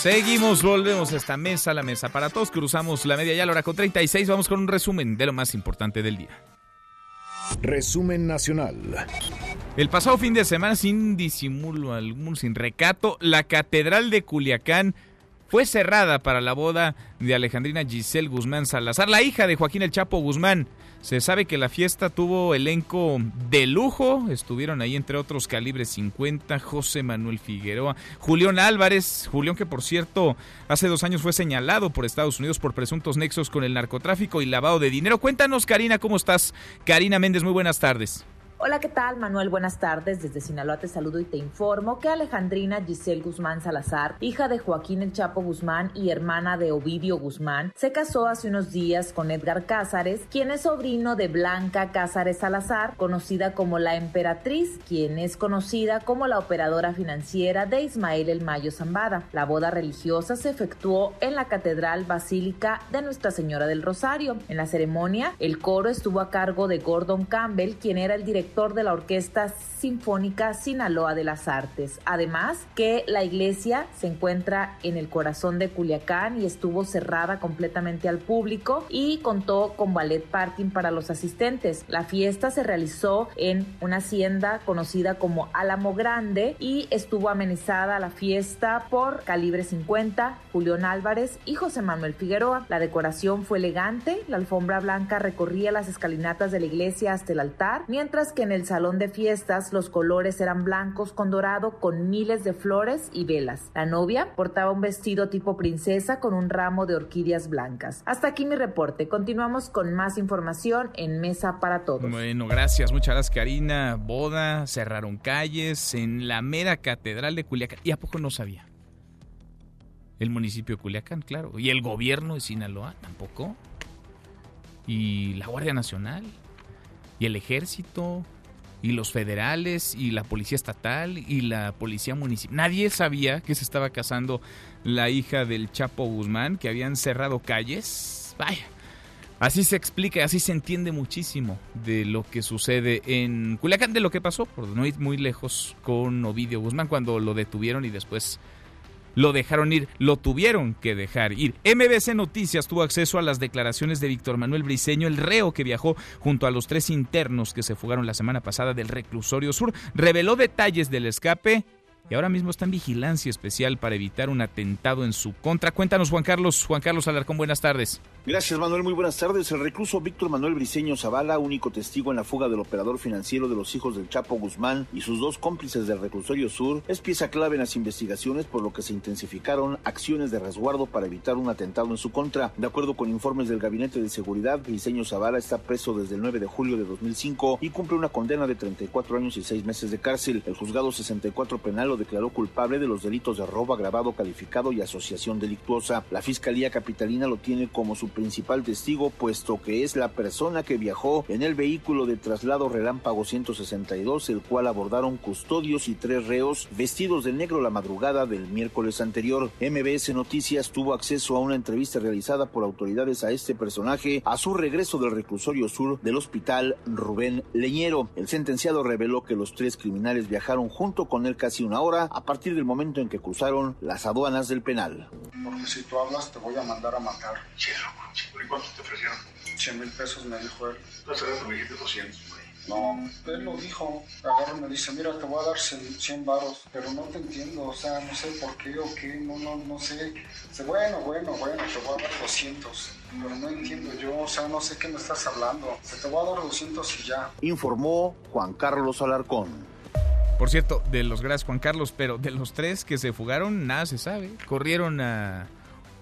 Seguimos, volvemos a esta mesa, la mesa para todos. Cruzamos la media ya, la hora con 36. Vamos con un resumen de lo más importante del día. Resumen nacional. El pasado fin de semana, sin disimulo algún, sin recato, la Catedral de Culiacán fue cerrada para la boda de Alejandrina Giselle Guzmán Salazar, la hija de Joaquín El Chapo Guzmán. Se sabe que la fiesta tuvo elenco de lujo. Estuvieron ahí, entre otros, Calibre 50, José Manuel Figueroa, Julián Álvarez. Julián, que por cierto, hace dos años fue señalado por Estados Unidos por presuntos nexos con el narcotráfico y lavado de dinero. Cuéntanos, Karina, ¿cómo estás? Karina Méndez, muy buenas tardes. Hola, ¿qué tal? Manuel, buenas tardes. Desde Sinaloa te saludo y te informo que Alejandrina Giselle Guzmán Salazar, hija de Joaquín El Chapo Guzmán y hermana de Ovidio Guzmán, se casó hace unos días con Edgar Cázares, quien es sobrino de Blanca Cázares Salazar, conocida como la Emperatriz, quien es conocida como la operadora financiera de Ismael El Mayo Zambada. La boda religiosa se efectuó en la Catedral Basílica de Nuestra Señora del Rosario. En la ceremonia, el coro estuvo a cargo de Gordon Campbell, quien era el director de la Orquesta Sinfónica Sinaloa de las Artes. Además, que la iglesia se encuentra en el corazón de Culiacán y estuvo cerrada completamente al público y contó con ballet parking para los asistentes. La fiesta se realizó en una hacienda conocida como Álamo Grande y estuvo amenizada la fiesta por Calibre 50, Julián Álvarez y José Manuel Figueroa. La decoración fue elegante, la alfombra blanca recorría las escalinatas de la iglesia hasta el altar, mientras que en el salón de fiestas los colores eran blancos con dorado con miles de flores y velas. La novia portaba un vestido tipo princesa con un ramo de orquídeas blancas. Hasta aquí mi reporte. Continuamos con más información en Mesa para Todos. Bueno, gracias. Muchas gracias, Karina. Boda, cerraron calles en la mera catedral de Culiacán. ¿Y a poco no sabía? El municipio de Culiacán, claro. Y el gobierno de Sinaloa, tampoco. Y la Guardia Nacional. Y el ejército y los federales y la policía estatal y la policía municipal. Nadie sabía que se estaba casando la hija del Chapo Guzmán, que habían cerrado calles. Vaya. Así se explica, así se entiende muchísimo de lo que sucede en Culiacán, de lo que pasó, por no ir muy lejos con Ovidio Guzmán cuando lo detuvieron y después lo dejaron ir, lo tuvieron que dejar ir. MBC Noticias tuvo acceso a las declaraciones de Víctor Manuel Briceño, el reo que viajó junto a los tres internos que se fugaron la semana pasada del reclusorio sur. Reveló detalles del escape y ahora mismo está en vigilancia especial para evitar un atentado en su contra. Cuéntanos, Juan Carlos. Juan Carlos Alarcón, buenas tardes. Gracias, Manuel. Muy buenas tardes. El recluso Víctor Manuel Briceño Zavala, único testigo en la fuga del operador financiero de los hijos del Chapo Guzmán y sus dos cómplices del reclusorio sur, es pieza clave en las investigaciones, por lo que se intensificaron acciones de resguardo para evitar un atentado en su contra. De acuerdo con informes del Gabinete de Seguridad, Briceño Zavala está preso desde el 9 de julio de 2005 y cumple una condena de 34 años y 6 meses de cárcel. El juzgado 64 penal lo declaró culpable de los delitos de robo agravado calificado y asociación delictuosa. La Fiscalía Capitalina lo tiene como su principal testigo, puesto que es la persona que viajó en el vehículo de traslado relámpago 162, el cual abordaron custodios y tres reos vestidos de negro la madrugada del miércoles anterior. MBS Noticias tuvo acceso a una entrevista realizada por autoridades a este personaje a su regreso del reclusorio sur del hospital Rubén Leñero. El sentenciado reveló que los tres criminales viajaron junto con él casi una hora a partir del momento en que cruzaron las aduanas del penal. Porque si tú hablas te voy a mandar a matar. ¿Y cuánto te ofrecieron? 100 mil pesos me dijo él. Rato me dijiste 200, No, él lo dijo. Agarra y me dice, mira, te voy a dar 100, 100 varos, pero no te entiendo, o sea, no sé por qué o qué, no, no, no sé. Dice, bueno, bueno, bueno, te voy a dar 200, pero no entiendo yo, o sea, no sé qué me estás hablando. Se te voy a dar 200 y ya. Informó Juan Carlos Alarcón. Por cierto, de los gracias Juan Carlos, pero de los tres que se fugaron, nada se sabe. Corrieron a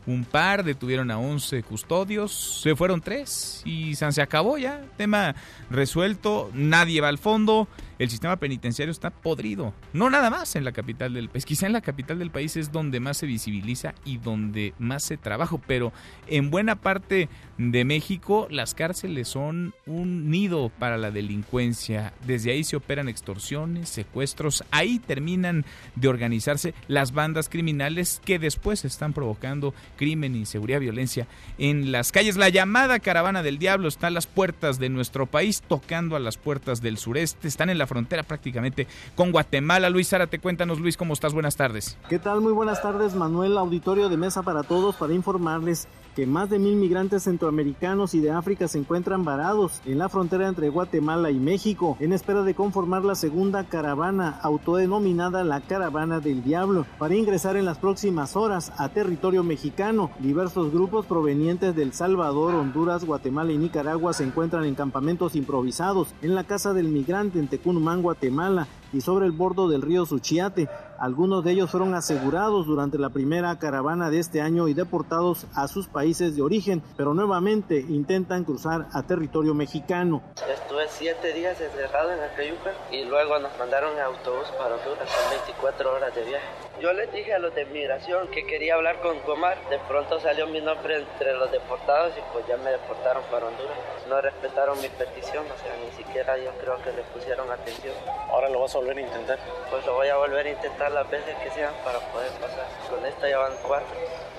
un par, detuvieron a 11 custodios, se fueron tres y se acabó ya. Tema resuelto, nadie va al fondo, el sistema penitenciario está podrido. No nada más en la capital del país, quizá en la capital del país es donde más se visibiliza y donde más se trabaja, pero en buena parte de México las cárceles son un nido para la delincuencia. Desde ahí se operan extorsiones, secuestros, ahí terminan de organizarse las bandas criminales que después están provocando crimen, inseguridad, violencia en las calles. La llamada caravana del diablo está a las puertas de nuestro país, tocando a las puertas del sureste, están en la frontera prácticamente con Guatemala. Luis Zárate, cuéntanos Luis, ¿cómo estás? Buenas tardes. ¿Qué tal? Muy buenas tardes, Manuel, auditorio de Mesa para Todos, para informarles que más de mil migrantes centroamericanos y de África se encuentran varados en la frontera entre Guatemala y México, en espera de conformar la segunda caravana autodenominada la Caravana del Diablo, para ingresar en las próximas horas a territorio mexicano. Diversos grupos provenientes del Salvador, Honduras, Guatemala y Nicaragua se encuentran en campamentos improvisados en la Casa del Migrante en Tecunumán, Guatemala, y sobre el bordo del río Suchiate. Algunos de ellos fueron asegurados durante la primera caravana de este año y deportados a sus países de origen, pero nuevamente intentan cruzar a territorio mexicano. Estuve siete días encerrado en Acayuca y luego nos mandaron en autobús para Honduras, son 24 horas de viaje. Yo les dije a los de migración que quería hablar con Comar, de pronto salió mi nombre entre los deportados y pues ya me deportaron para Honduras. No respetaron mi petición, o sea, ni siquiera yo creo que le pusieron atención. ¿Ahora lo vas a volver a intentar? Pues lo voy a volver a intentar las veces que sean para poder pasar. Con esta ya van cuatro.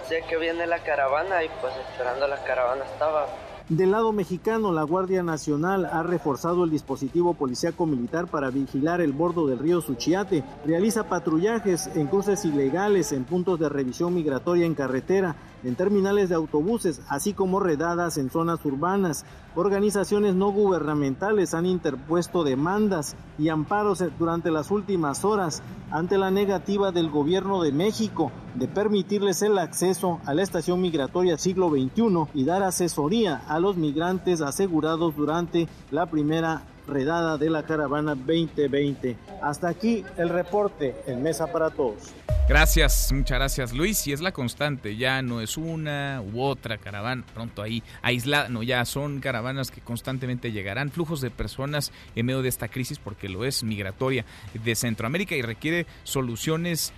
Sé que viene la caravana y pues esperando la caravana estaba. Del lado mexicano, la Guardia Nacional ha reforzado el dispositivo policíaco militar para vigilar el bordo del río Suchiate, realiza patrullajes en cruces ilegales, en puntos de revisión migratoria en carretera, en terminales de autobuses, así como redadas en zonas urbanas. Organizaciones no gubernamentales han interpuesto demandas y amparos durante las últimas horas ante la negativa del gobierno de México de permitirles el acceso a la estación migratoria siglo XXI y dar asesoría a los migrantes asegurados durante la primera redada de la caravana 2020. Hasta aquí el reporte en Mesa para Todos. Gracias, muchas gracias Luis. Y es la constante, ya no es una u otra caravana, pronto ahí aislada, no, ya son caravanas que constantemente llegarán, flujos de personas en medio de esta crisis, porque lo es migratoria de Centroamérica y requiere soluciones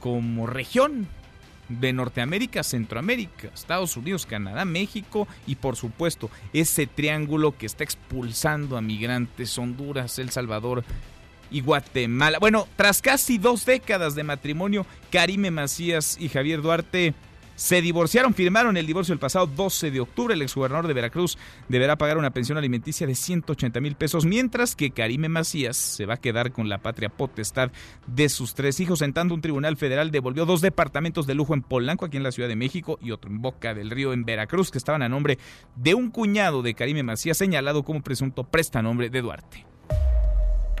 como región, de Norteamérica, Centroamérica, Estados Unidos, Canadá, México y por supuesto ese triángulo que está expulsando a migrantes, Honduras, El Salvador y Guatemala. Bueno, tras casi dos décadas de matrimonio, Karime Macías y Javier Duarte se divorciaron, firmaron el divorcio el pasado 12 de octubre. El exgobernador de Veracruz deberá pagar una pensión alimenticia de 180 mil pesos, mientras que Karime Macías se va a quedar con la patria potestad de sus tres hijos. En tanto, un tribunal federal devolvió dos departamentos de lujo en Polanco, aquí en la Ciudad de México, y otro en Boca del Río, en Veracruz, que estaban a nombre de un cuñado de Karime Macías, señalado como presunto prestanombre de Duarte.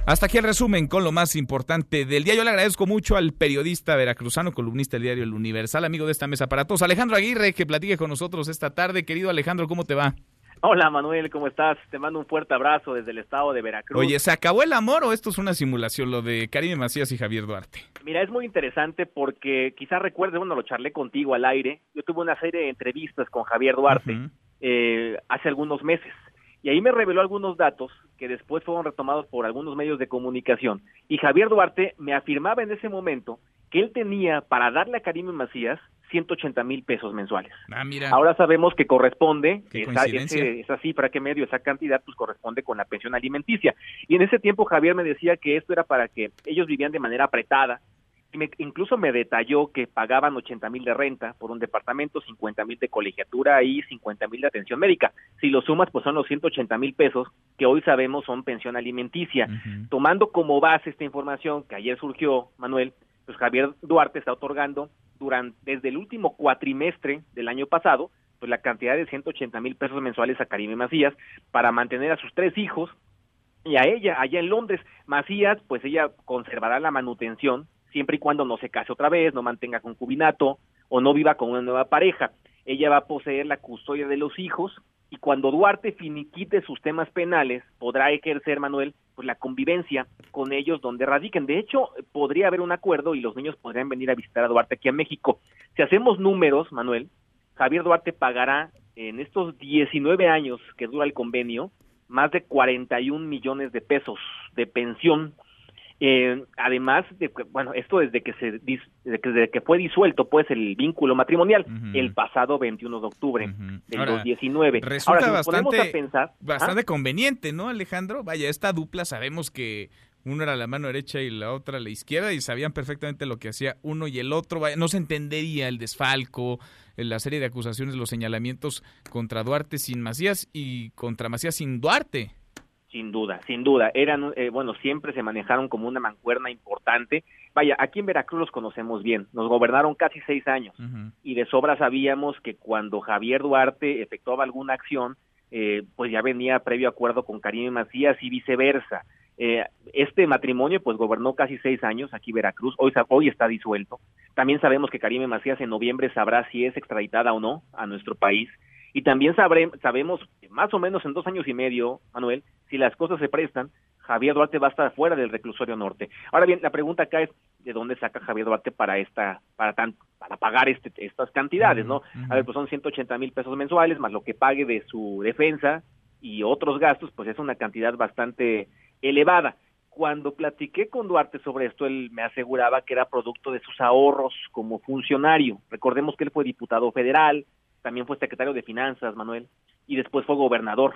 Hasta aquí el resumen con lo más importante del día. Yo le agradezco mucho al periodista veracruzano, columnista del diario El Universal, amigo de esta mesa para todos, Alejandro Aguirre, que platique con nosotros esta tarde. Querido Alejandro, ¿cómo te va? Hola Manuel, ¿cómo estás? Te mando un fuerte abrazo desde el estado de Veracruz. Oye, ¿se acabó el amor o esto es una simulación, lo de Karime Macías y Javier Duarte? Mira, es muy interesante porque quizás recuerdes, bueno, lo charlé contigo al aire. Yo tuve una serie de entrevistas con Javier Duarte eh, hace algunos meses y ahí me reveló algunos datos que después fueron retomados por algunos medios de comunicación. Y Javier Duarte me afirmaba en ese momento que él tenía para darle a Karime Macías 180 mil pesos mensuales. Ah, mira. Ahora sabemos que corresponde, esa, esa cifra que medio, esa cantidad, pues corresponde con la pensión alimenticia. Y en ese tiempo Javier me decía que esto era para que ellos vivían de manera apretada, incluso me detalló que pagaban 80 mil de renta por un departamento, 50 mil de colegiatura y 50 mil de atención médica. Si lo sumas, pues son los 180 mil pesos que hoy sabemos son pensión alimenticia. Tomando como base esta información que ayer surgió, Manuel, pues Javier Duarte está otorgando durante desde el último cuatrimestre del año pasado, pues la cantidad de 180 mil pesos mensuales a Karime Macías para mantener a sus tres hijos y a ella allá en Londres. Macías, pues ella conservará la manutención siempre y cuando no se case otra vez, no mantenga concubinato o no viva con una nueva pareja. Ella va a poseer la custodia de los hijos y cuando Duarte finiquite sus temas penales, podrá ejercer, Manuel, pues la convivencia con ellos donde radiquen. De hecho, podría haber un acuerdo y los niños podrían venir a visitar a Duarte aquí a México. Si hacemos números, Manuel, Javier Duarte pagará en estos 19 años que dura el convenio más de 41 millones de pesos de pensión eh, además de bueno, esto desde que se desde que fue disuelto pues el vínculo matrimonial el pasado 21 de octubre del 2019. Resulta Ahora, bastante, pensar, bastante conveniente, ¿no, Alejandro? Vaya, esta dupla sabemos que uno era la mano derecha y la otra la izquierda y sabían perfectamente lo que hacía uno y el otro. Vaya, no se entendería el desfalco, la serie de acusaciones, los señalamientos contra Duarte sin Macías y contra Macías sin Duarte. Sin duda, sin duda. Eran, eh, bueno, siempre se manejaron como una mancuerna importante. Vaya, aquí en Veracruz los conocemos bien. Nos gobernaron casi seis años y de sobra sabíamos que cuando Javier Duarte efectuaba alguna acción, eh, pues ya venía previo acuerdo con Karim Macías y viceversa. Eh, este matrimonio pues gobernó casi seis años aquí Veracruz, hoy, hoy está disuelto. También sabemos que Karim Macías en noviembre sabrá si es extraditada o no a nuestro país. Y también sabré, sabemos, más o menos en dos años y medio, Manuel, si las cosas se prestan, Javier Duarte va a estar fuera del reclusorio norte. Ahora bien, la pregunta acá es de dónde saca Javier Duarte para esta, para tan, para pagar este, estas cantidades, ¿no? A ver, pues son 180 mil pesos mensuales más lo que pague de su defensa y otros gastos, pues es una cantidad bastante elevada. Cuando platiqué con Duarte sobre esto, él me aseguraba que era producto de sus ahorros como funcionario. Recordemos que él fue diputado federal, también fue secretario de Finanzas, Manuel, y después fue gobernador.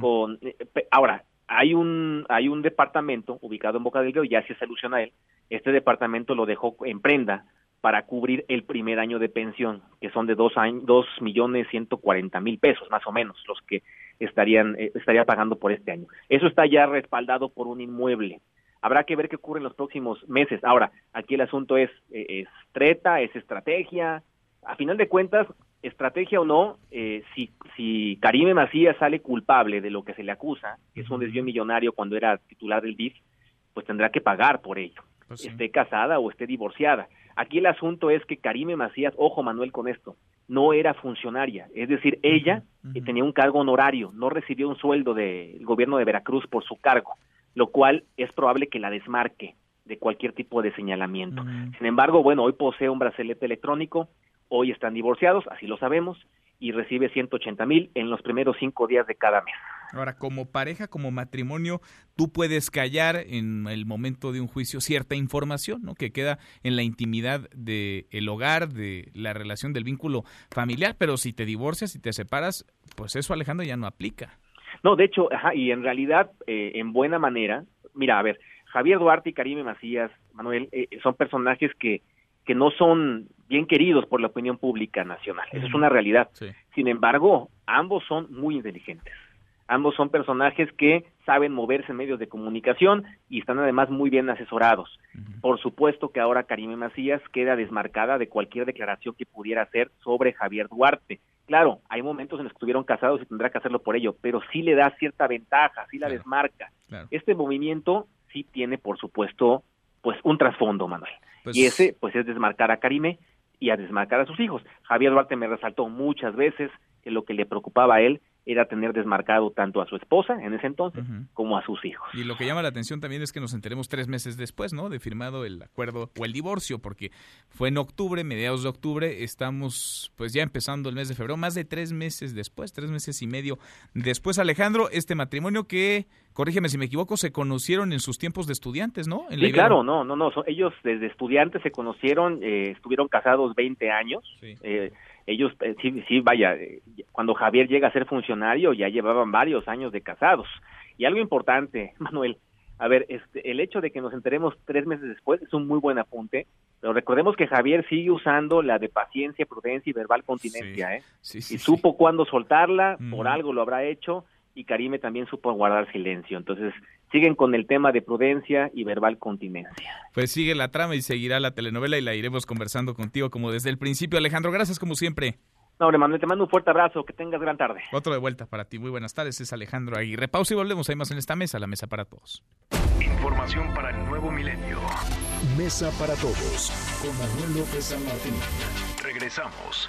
con eh, Ahora, hay un, hay un departamento ubicado en Boca del Río, ya se soluciona a él, este departamento lo dejó en prenda para cubrir el primer año de pensión, que son de dos, años, dos millones ciento cuarenta mil pesos, más o menos, los que estarían eh, estaría pagando por este año. Eso está ya respaldado por un inmueble. Habrá que ver qué ocurre en los próximos meses. Ahora, aquí el asunto es, eh, es treta, es estrategia. A final de cuentas, estrategia o no, eh, si, si Karime Macías sale culpable de lo que se le acusa, que es un desvío millonario cuando era titular del DIF, pues tendrá que pagar por ello, pues esté casada o esté divorciada. Aquí el asunto es que Karime Macías, ojo Manuel con esto, no era funcionaria, es decir, ella tenía un cargo honorario, no recibió un sueldo del gobierno de Veracruz por su cargo, lo cual es probable que la desmarque de cualquier tipo de señalamiento. Sin embargo, bueno, hoy posee un bracelete electrónico, hoy están divorciados, así lo sabemos, y recibe 180 mil en los primeros cinco días de cada mes. Ahora, como pareja, como matrimonio, tú puedes callar en el momento de un juicio cierta información, ¿no? Que queda en la intimidad del el hogar, de la relación del vínculo familiar, pero si te divorcias y te separas, pues eso, Alejandro, ya no aplica. No, de hecho, ajá, y en realidad, eh, en buena manera, mira, a ver, Javier Duarte y Karime Macías, Manuel, eh, son personajes que, que no son bien queridos por la opinión pública nacional. Eso es una realidad. Sin embargo, ambos son muy inteligentes. Ambos son personajes que saben moverse en medios de comunicación y están además muy bien asesorados. Por supuesto que ahora Karime Macías queda desmarcada de cualquier declaración que pudiera hacer sobre Javier Duarte. Claro, hay momentos en los que estuvieron casados y tendrá que hacerlo por ello, pero sí le da cierta ventaja, sí la desmarca. Este movimiento sí tiene, por supuesto, pues un trasfondo, Manuel. Pues y ese, pues es desmarcar a Karime y a desmarcar a sus hijos. Javier Duarte me resaltó muchas veces que lo que le preocupaba a él era tener desmarcado tanto a su esposa en ese entonces como a sus hijos. Y lo que llama la atención también es que nos enteremos tres meses después, ¿no? De firmado el acuerdo o el divorcio, porque fue en octubre, mediados de octubre, estamos pues ya empezando el mes de febrero, más de tres meses después, tres meses y medio después, Alejandro, este matrimonio que, corrígeme si me equivoco, se conocieron en sus tiempos de estudiantes, ¿no? sí, claro, no, no, no, ellos desde estudiantes se conocieron, eh, estuvieron casados 20 años, eh, ellos eh, sí, sí, vaya, eh, cuando Javier llega a ser funcionario ya llevaban varios años de casados. Y algo importante, Manuel, a ver, este, el hecho de que nos enteremos tres meses después es un muy buen apunte, pero recordemos que Javier sigue usando la de paciencia, prudencia y verbal continencia, ¿eh? y supo cuándo soltarla, por algo lo habrá hecho, y Karime también supo guardar silencio. Entonces, siguen con el tema de prudencia y verbal continencia. Pues sigue la trama y seguirá la telenovela y la iremos conversando contigo como desde el principio. Alejandro, gracias como siempre. No, hombre, Manuel, te mando un fuerte abrazo, que tengas gran tarde. Otro de vuelta para ti, muy buenas tardes, es Alejandro Aguirre. Pausa y volvemos, ahí más en esta mesa, la mesa para todos. Información para el nuevo milenio. Mesa para todos, con Manuel López San Martín. Regresamos.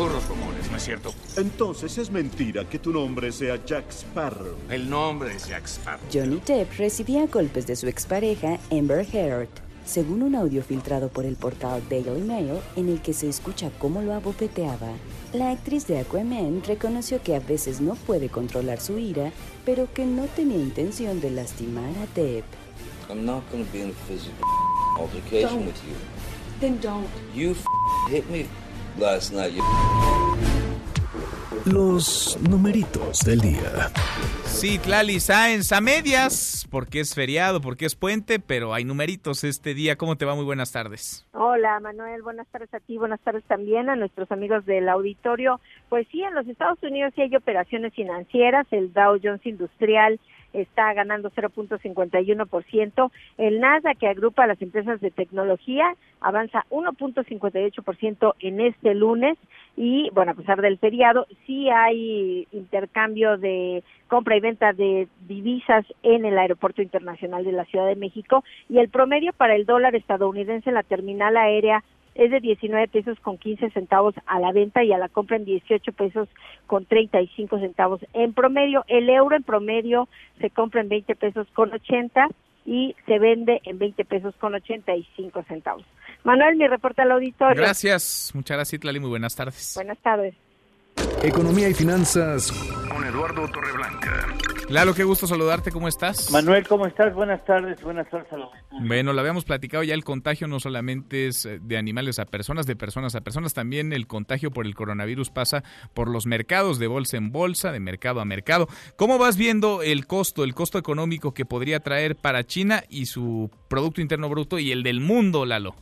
Puros rumores, ¿no es cierto? Entonces es mentira que tu nombre sea Jack Sparrow. El nombre es Jack Sparrow. Johnny Depp recibía golpes de su expareja Amber Heard. Según un audio filtrado por el portal Daily Mail, en el que se escucha cómo lo abofeteaba, la actriz de Aquaman reconoció que a veces no puede controlar su ira, pero que no tenía intención de lastimar a Depp. I'm not going to be in a physical altercation with you. Then don't. You hit me last night. Los numeritos del día. Sí, Tlali Sáenz a medias, porque es feriado, porque es puente, pero hay numeritos este día. ¿Cómo te va? Muy buenas tardes. Hola, Manuel. Buenas tardes a ti. Buenas tardes también a nuestros amigos del auditorio. Pues sí, en los Estados Unidos sí hay operaciones financieras. El Dow Jones Industrial está ganando 0.51%. El Nasdaq, que agrupa a las empresas de tecnología, avanza 1.58% en este lunes. Y bueno, a pesar del feriado, sí hay intercambio de compra y venta de divisas en el Aeropuerto Internacional de la Ciudad de México. Y el promedio para el dólar estadounidense en la terminal aérea es de 19 pesos con 15 centavos a la venta y a la compra en 18 pesos con 35 centavos. En promedio, el euro en promedio se compra en 20 pesos con 80 y se vende en 20 pesos con 85 centavos. Manuel, mi reporte al auditorio. Gracias, muchas gracias, Tlali, muy buenas tardes. Buenas tardes. Economía y finanzas con Eduardo Torreblanca. Lalo, qué gusto saludarte, ¿cómo estás? Manuel, ¿cómo estás? Buenas tardes, buenas tardes a los... Bueno, lo habíamos platicado ya, el contagio no solamente es eh, de animales a personas, de personas a personas, también el contagio por el coronavirus pasa por los mercados, de bolsa en bolsa, de mercado a mercado. ¿Cómo vas viendo el costo, el costo económico que podría traer para China y su Producto Interno Bruto y el del mundo, Lalo?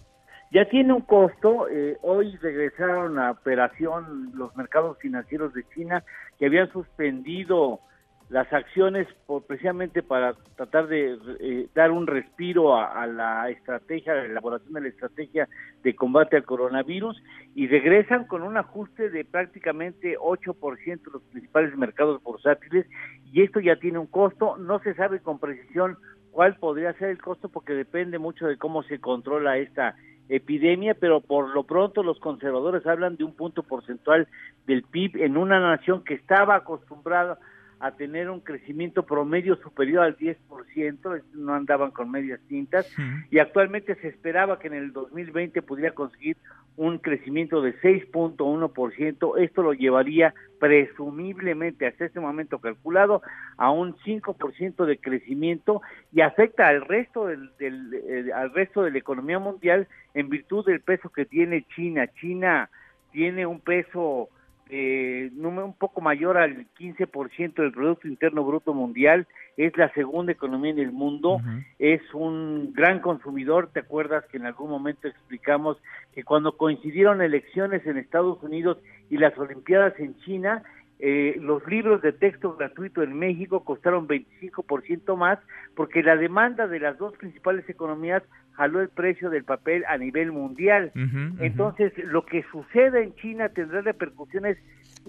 Ya tiene un costo. Eh, hoy regresaron a operación los mercados financieros de China que habían suspendido las acciones por, precisamente para tratar de eh, dar un respiro a, la estrategia, a la elaboración de la estrategia de combate al coronavirus y regresan con un ajuste de prácticamente 8% los principales mercados bursátiles y esto ya tiene un costo, no se sabe con precisión cuál podría ser el costo porque depende mucho de cómo se controla esta epidemia, pero por lo pronto los conservadores hablan de un punto porcentual del PIB en una nación que estaba acostumbrada a tener un crecimiento promedio superior al 10%, no andaban con medias tintas, y actualmente se esperaba que en el 2020 pudiera conseguir un crecimiento de 6.1%, esto lo llevaría presumiblemente hasta este momento calculado a un 5% de crecimiento y afecta al resto del, del eh, al resto de la economía mundial en virtud del peso que tiene China. China tiene un peso eh, un poco mayor al 15% del Producto Interno Bruto Mundial, es la segunda economía en el mundo, es un gran consumidor, ¿te acuerdas que en algún momento explicamos que cuando coincidieron elecciones en Estados Unidos y las Olimpiadas en China, eh, los libros de texto gratuito en México costaron 25% más porque la demanda de las dos principales economías jaló el precio del papel a nivel mundial. Entonces, lo que sucede en China tendrá repercusiones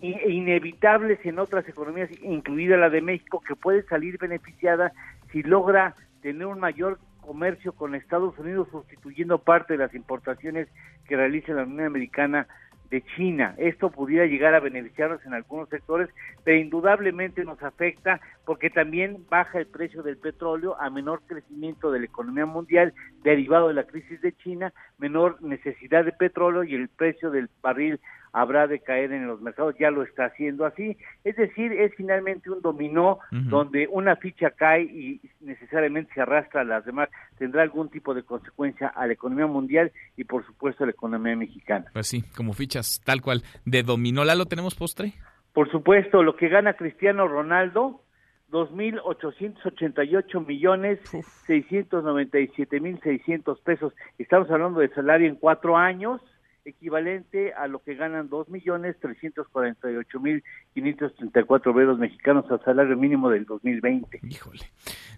inevitables en otras economías, incluida la de México, que puede salir beneficiada si logra tener un mayor comercio con Estados Unidos, sustituyendo parte de las importaciones que realiza la Unión Americana de China. Esto pudiera llegar a beneficiarnos en algunos sectores, pero indudablemente nos afecta porque también baja el precio del petróleo a menor crecimiento de la economía mundial derivado de la crisis de China, menor necesidad de petróleo y el precio del barril habrá de caer en los mercados, ya lo está haciendo así. Es decir, es finalmente un dominó donde una ficha cae y necesariamente se arrastra a las demás, tendrá algún tipo de consecuencia a la economía mundial y por supuesto a la economía mexicana. Pues sí, como fichas tal cual de dominó. ¿La lo tenemos postre? Por supuesto, lo que gana Cristiano Ronaldo, 2.888 millones 697 mil 600 pesos. Estamos hablando de salario en cuatro años equivalente a lo que ganan dos millones trescientos cuarenta y ocho mil quinientos treinta y cuatro obreros mexicanos al salario mínimo del 2020. Híjole.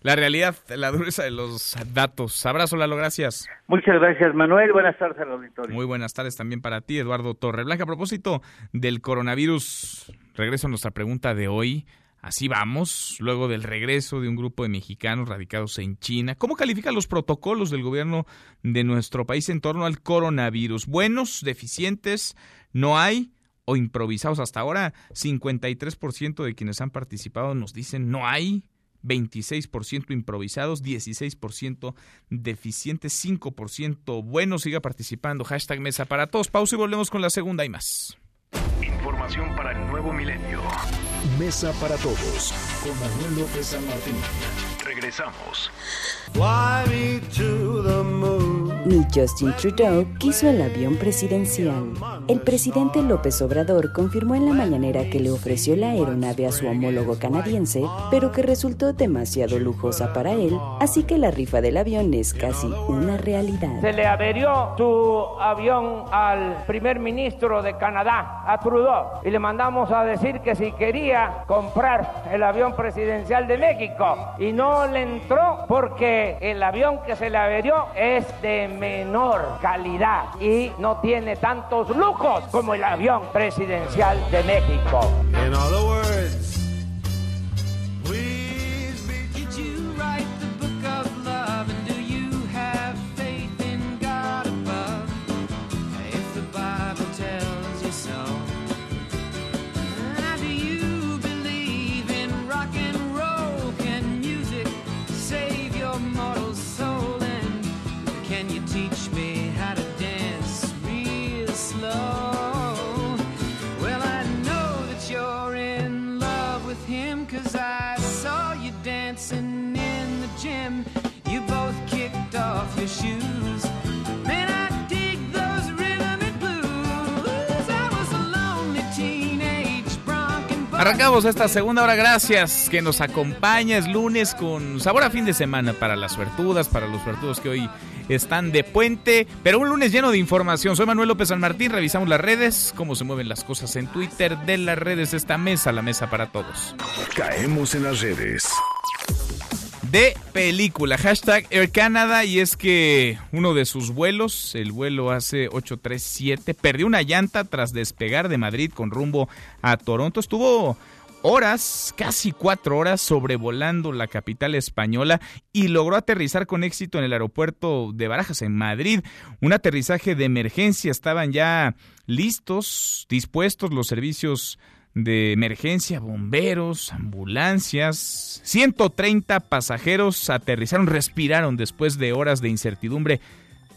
La realidad, la dureza de los datos. Abrazo, Lalo, gracias. Muchas gracias, Manuel. Buenas tardes al auditorio. Muy buenas tardes también para ti, Eduardo Torreblanca. A propósito del coronavirus, regreso a nuestra pregunta de hoy. Así vamos, luego del regreso de un grupo de mexicanos radicados en China. ¿Cómo califican los protocolos del gobierno de nuestro país en torno al coronavirus? ¿Buenos, deficientes? ¿No hay? ¿O improvisados? Hasta ahora, 53% de quienes han participado nos dicen no hay. 26% improvisados, 16% deficientes, 5% buenos. Siga participando. Hashtag Mesa para Todos. Pausa y volvemos con la segunda y más. Información para el nuevo milenio. Mesa para todos con Manuel López San Martín. Regresamos. Ni Justin Trudeau quiso el avión presidencial. El presidente López Obrador confirmó en la mañanera que le ofreció la aeronave a su homólogo canadiense, pero que resultó demasiado lujosa para él, así que la rifa del avión es casi una realidad. Se le averió su avión al primer ministro de Canadá, a Trudeau, y le mandamos a decir que si quería comprar el avión presidencial de México, y no le entró porque el avión que se le averió es de menor calidad y no tiene tantos lujos como el avión presidencial de México. Arrancamos esta segunda hora, gracias que nos acompaña. Es lunes con sabor a fin de semana para las suertudas, para los suertudos que hoy están de puente, pero un lunes lleno de información. Soy Manuel López San Martín, revisamos las redes, cómo se mueven las cosas en Twitter, de las redes esta mesa, la mesa para todos. Caemos en las redes de película. Hashtag Air Canada. Y es que uno de sus vuelos, el vuelo hace 837, perdió una llanta tras despegar de Madrid con rumbo a Toronto. Estuvo horas, casi cuatro horas, sobrevolando la capital española y logró aterrizar con éxito en el aeropuerto de Barajas, en Madrid. Un aterrizaje de emergencia. Estaban ya listos, dispuestos los servicios de emergencia, bomberos, ambulancias. 130 pasajeros aterrizaron, respiraron después de horas de incertidumbre,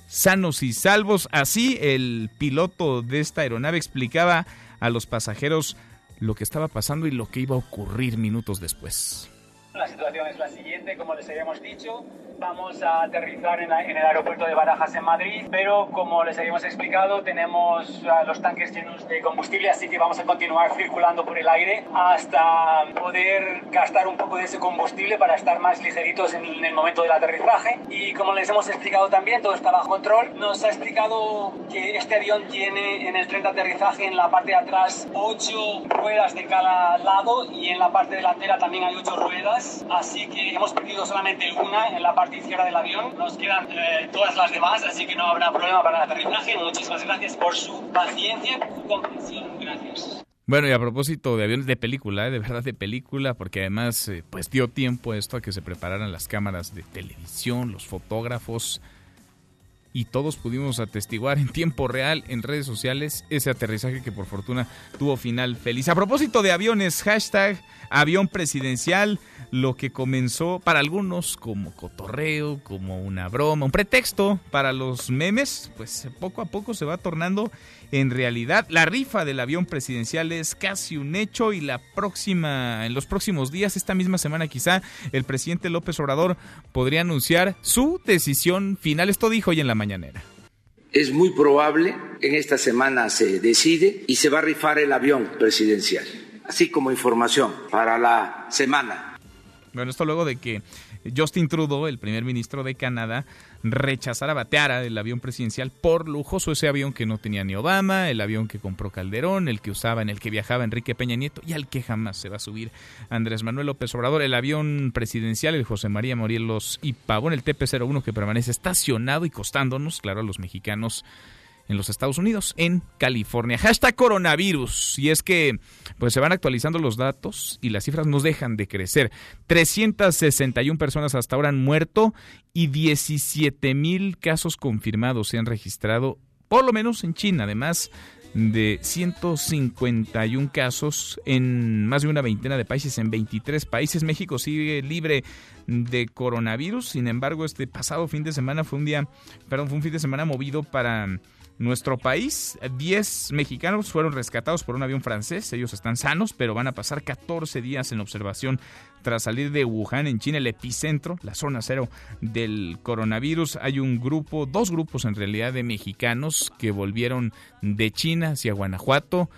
sanos y salvos. Así el piloto de esta aeronave explicaba a los pasajeros lo que estaba pasando y lo que iba a ocurrir minutos después. La situación es la siguiente, como les habíamos dicho, vamos a aterrizar en, el aeropuerto de Barajas en Madrid, pero como les habíamos explicado, tenemos uh, los tanques llenos de combustible, así que vamos a continuar circulando por el aire hasta poder gastar un poco de ese combustible para estar más ligeritos en, en el momento del aterrizaje. Y como les hemos explicado también, todo está bajo control. Nos ha explicado que este avión tiene en el tren de aterrizaje en la parte de atrás ocho ruedas de cada lado y en la parte delantera también hay ocho ruedas así que hemos perdido solamente una en la parte izquierda del avión. Nos quedan eh, todas las demás, así que no habrá problema para el aterrizaje. Muchísimas gracias por su paciencia y comprensión. Gracias. Bueno, y a propósito de aviones de película, ¿eh? de verdad de película, porque además eh, pues dio tiempo esto a que se prepararan las cámaras de televisión, los fotógrafos, y todos pudimos atestiguar en tiempo real en redes sociales ese aterrizaje que por fortuna tuvo final feliz. A propósito de aviones, hashtag avión presidencial, lo que comenzó para algunos como cotorreo, como una broma, un pretexto para los memes, pues poco a poco se va tornando en realidad. La rifa del avión presidencial es casi un hecho y la próxima, en los próximos días, esta misma semana quizá, el presidente López Obrador podría anunciar su decisión final. Esto dijo hoy en la mañanera. Es muy probable, en esta semana se decide y se va a rifar el avión presidencial, así como información para la semana. Bueno, esto luego de que Justin Trudeau, el primer ministro de Canadá, rechazara, bateara el avión presidencial por lujoso, ese avión que no tenía ni Obama, el avión que compró Calderón, el que usaba, en el que viajaba Enrique Peña Nieto y al que jamás se va a subir Andrés Manuel López Obrador, el avión presidencial, el José María Morelos y Pavón, el TP-01 que permanece estacionado y costándonos, claro, a los mexicanos en los Estados Unidos, en California. Hashtag coronavirus. Y es que pues se van actualizando los datos y las cifras nos dejan de crecer. 361 personas hasta ahora han muerto y 17 mil casos confirmados se han registrado, por lo menos en China. Además de 151 casos en más de una veintena de países, en 23 países. México sigue libre de coronavirus. Sin embargo, este pasado fin de semana fue un día, perdón, fue un fin de semana movido para nuestro país. 10 mexicanos fueron rescatados por un avión francés. Ellos están sanos, pero van a pasar 14 días en observación tras salir de Wuhan, en China, el epicentro, la zona cero del coronavirus. Hay un grupo, dos grupos en realidad de mexicanos que volvieron de China hacia Guanajuato.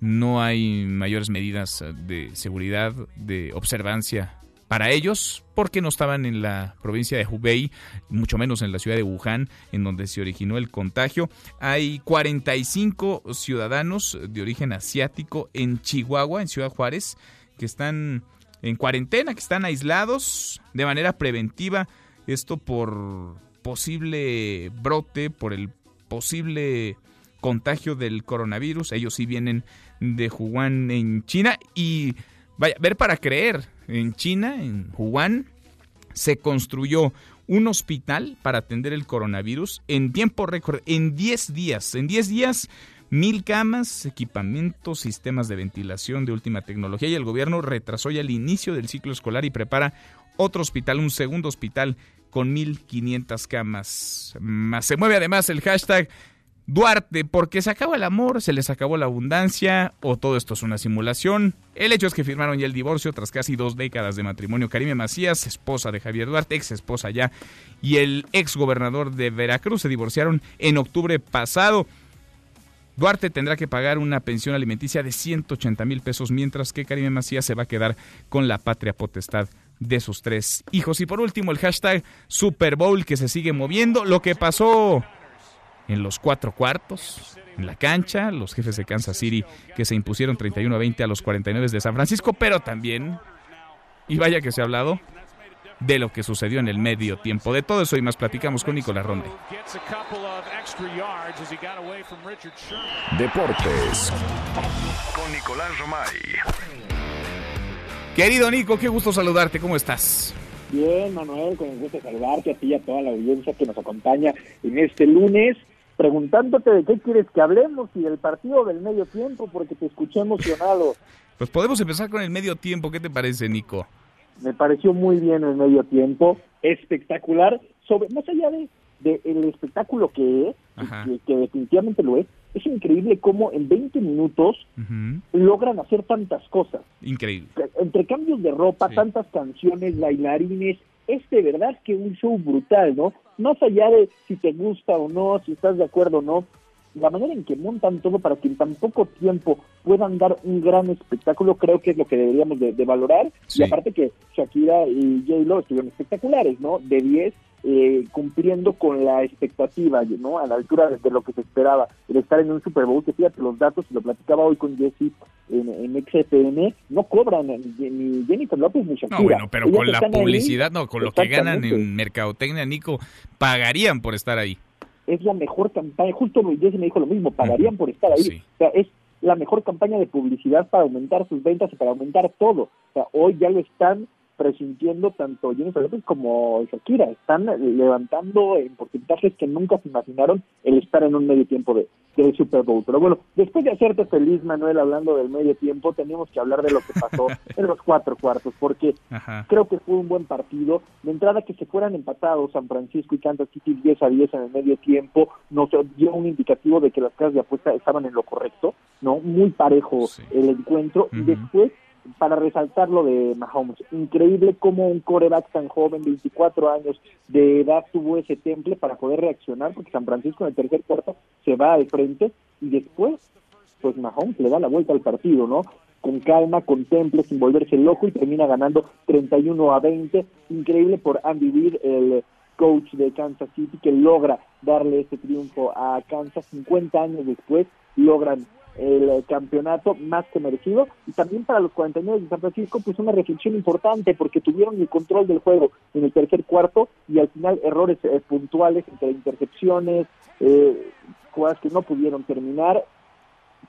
No hay mayores medidas de seguridad, de observancia para ellos porque no estaban en la provincia de Hubei, mucho menos en la ciudad de Wuhan, en donde se originó el contagio. Hay 45 ciudadanos de origen asiático en Chihuahua, en Ciudad Juárez, que están en cuarentena, que están aislados de manera preventiva. Esto por posible brote, por el posible contagio del coronavirus. Ellos sí vienen de Wuhan en China y vaya, ver para creer en China, en Wuhan, se construyó un hospital para atender el coronavirus en tiempo récord, en 10 días. En 10 días, mil camas, equipamientos, sistemas de ventilación de última tecnología y el gobierno retrasó ya el inicio del ciclo escolar y prepara otro hospital, un segundo hospital con 1.500 camas. Más se mueve además el hashtag Duarte, porque se acabó el amor, se les acabó la abundancia o todo esto es una simulación. El hecho es que firmaron ya el divorcio tras casi dos décadas de matrimonio. Karime Macías, esposa de Javier Duarte, ex esposa ya, y el ex gobernador de Veracruz se divorciaron en octubre pasado. Duarte tendrá que pagar una pensión alimenticia de 180 mil pesos, mientras que Karime Macías se va a quedar con la patria potestad de sus tres hijos. Y por último, el hashtag Super Bowl que se sigue moviendo. Lo que pasó en los cuatro cuartos, en la cancha, los jefes de Kansas City que se impusieron 31 a 20 a los 49 de San Francisco, pero también, y vaya que se ha hablado, de lo que sucedió en el medio tiempo. De todo eso y más platicamos con Nicolás Ronde. Deportes con Nicolás Romay. Querido Nico, qué gusto saludarte, ¿cómo estás? Bien, Manuel, con el gusto de saludarte a ti y a toda la audiencia que nos acompaña en este lunes preguntándote de qué quieres que hablemos y del partido del medio tiempo, porque te escuché emocionado. Pues podemos empezar con el medio tiempo, ¿qué te parece, Nico? Me pareció muy bien el medio tiempo, espectacular, sobre más allá de, el espectáculo que es, que, definitivamente lo es, Es increíble cómo en 20 minutos logran hacer tantas cosas. Increíble. Entre cambios de ropa, tantas canciones, bailarines, es de verdad que un show brutal, ¿no? Más allá de si te gusta o no, si estás de acuerdo o no, la manera en que montan todo para que en tan poco tiempo puedan dar un gran espectáculo, creo que es lo que deberíamos de, valorar. Y aparte que Shakira y J-Lo estuvieron espectaculares, ¿no? De 10, eh, cumpliendo con la expectativa, ¿no? A la altura de, lo que se esperaba, el estar en un Super Bowl, que fíjate los datos, lo platicaba hoy con Jesse en, en XFN, no cobran ni Jennifer López ni Shakira. No, bueno, pero con la publicidad, no, con lo que ganan en mercadotecnia, Nico, pagarían por estar ahí es la mejor campaña, justo Jesse me dijo lo mismo, pagarían por estar ahí. O sea, es la mejor campaña de publicidad para aumentar sus ventas y para aumentar todo. O sea, hoy ya lo están presintiendo tanto Jennifer López como Shakira. Están levantando en porcentajes que nunca se imaginaron el estar en un medio tiempo de, del Super Bowl. Pero bueno, después de hacerte feliz, Manuel, hablando del medio tiempo, tenemos que hablar de lo que pasó en los cuatro cuartos, porque creo que fue un buen partido. De entrada, que se fueran empatados San Francisco y Kansas City 10 a 10 en el medio tiempo, nos dio un indicativo de que las casas de apuesta estaban en lo correcto, ¿no? Muy parejo el encuentro. Y después para resaltar lo de Mahomes. Increíble cómo un coreback tan joven, 24 años de edad, tuvo ese temple para poder reaccionar, porque San Francisco en el tercer cuarto se va al frente y después, pues Mahomes le da la vuelta al partido, ¿no? Con calma, con temple, sin volverse loco y termina ganando 31 a 20. Increíble por Andy Reid, el coach de Kansas City, que logra darle ese triunfo a Kansas 50 años después, logran el campeonato más que merecido y también para los 49 de San Francisco pues una reflexión importante porque tuvieron el control del juego en el tercer cuarto y al final errores eh, puntuales entre intercepciones eh, jugadas que no pudieron terminar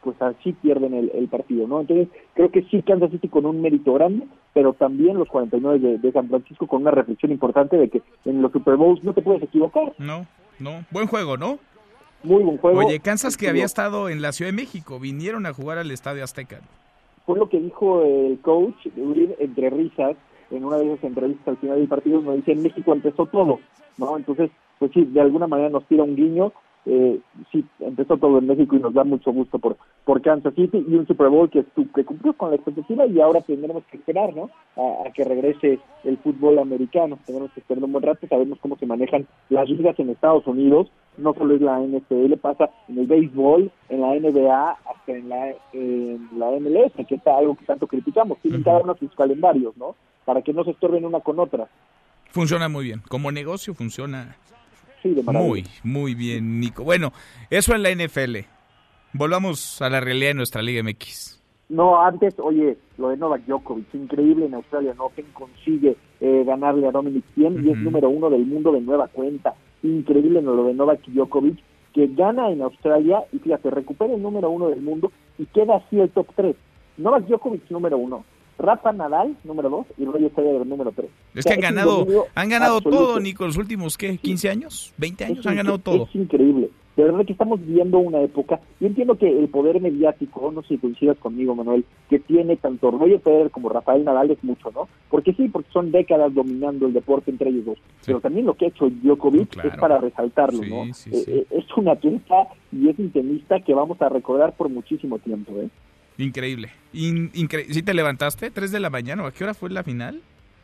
pues así pierden el, partido, ¿no? Entonces creo que sí Kansas City con un mérito grande, pero también los 49 de, de San Francisco con una reflexión importante de que en los Super Bowls no te puedes equivocar. No, no, buen juego, ¿no? Muy buen juego. Oye, Kansas que había estado en la Ciudad de México, vinieron a jugar al Estadio Azteca. Fue lo que dijo el coach entre risas en una de esas entrevistas al final del partido, nos dice, en México empezó todo, ¿no? Entonces, pues sí, de alguna manera nos tira un guiño eh, sí, empezó todo en México y nos da mucho gusto por, por Kansas City y un Super Bowl que, que cumplió con la expectativa y ahora tendremos que esperar, ¿no? A, que regrese el fútbol americano. Tenemos que esperar un buen rato, sabemos cómo se manejan las ligas en Estados Unidos, no solo es la NFL, pasa en el béisbol, en la NBA, hasta en la, en la MLS, que es algo que tanto criticamos. Tienen cada uno sus calendarios, ¿no? Para que no se estorben una con otra. Funciona muy bien. Como negocio funciona muy, muy bien, Nico. Bueno, eso en la NFL. Volvamos a la realidad de nuestra Liga MX. No, antes, oye, lo de Novak Djokovic, increíble en Australia, ¿no? Que consigue eh, ganarle a Dominic Thiem y es número uno del mundo de nueva cuenta. Increíble lo de Novak Djokovic, que gana en Australia y fíjate, recupera el número uno del mundo y queda así el top tres. Novak Djokovic número uno, Rafa Nadal, número 2, y Roger Federer, número 3. Es que han ganado, han ganado todo, Nico, los últimos, ¿qué? ¿15 años? ¿20 años? han ganado todo. Es increíble. De verdad que estamos viviendo una época, yo entiendo que el poder mediático, no sé si coincidas conmigo, Manuel, que tiene tanto Roger Federer como Rafael Nadal es mucho, ¿no? Porque sí, porque son décadas dominando el deporte entre ellos dos. Pero también lo que ha hecho Djokovic es para resaltarlo, ¿no? Eh, eh, es una atleta y es un tenista que vamos a recordar por muchísimo tiempo, ¿eh? Increíble. ¿Sí te levantaste? ¿Tres de la mañana? ¿A qué hora fue la final?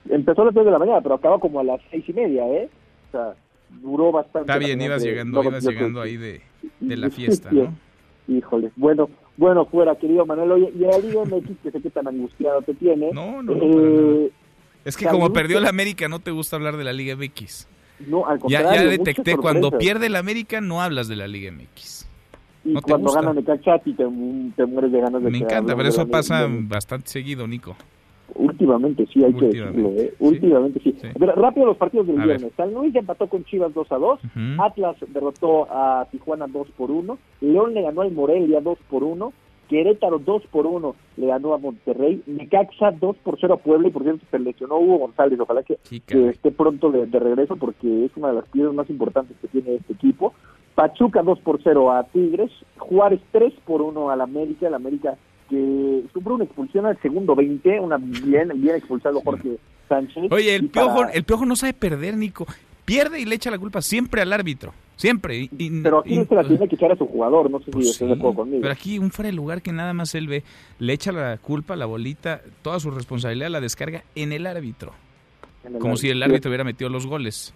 Empezó a las tres de la mañana, pero acaba como a las seis y media, ¿eh? O sea, duró bastante. Está bien, ibas llegando, ibas llegando ahí de, la fiesta, ¿no? Híjole, bueno, bueno, fuera, querido Manuel. Oye, y a Liga MX, que sé que tan angustiado te tiene. No, no, eh, Es que como perdió la América, no te gusta hablar de la Liga MX. No, al contrario. Ya, ya detecté, cuando pierde la América, no hablas de la Liga MX y cuando ganan de cachati te, te mueres de ganas de Me encanta, pero eso pasa bastante seguido, Nico. Últimamente sí, hay que decirlo, ¿eh? Últimamente sí. Pero rápido los partidos del viernes. San Luis empató con Chivas 2 a 2. Atlas derrotó a Tijuana 2 por 1. León le ganó al Morelia 2 por 1. Querétaro 2 por 1 le ganó a Monterrey. Necaxa 2 por 0 a Puebla. Y por cierto, se lesionó Hugo González. Ojalá que, esté pronto de, de, regreso porque es una de las piezas más importantes que tiene este equipo. Pachuca 2 por 0 a Tigres, Juárez 3 por 1 al América, el América que sufrió una expulsión al segundo 20, una bien, bien expulsado Jorge Sánchez. Oye, el piojo, el piojo no sabe perder, Nico. pierde y le echa la culpa siempre al árbitro. Siempre. pero aquí se la tiene que echar a su jugador, no sé si pues estoy de conmigo. Pero aquí un fuera de lugar que nada más él ve, le echa la culpa, la bolita, toda su responsabilidad la descarga en el árbitro. como si el árbitro hubiera metido los goles.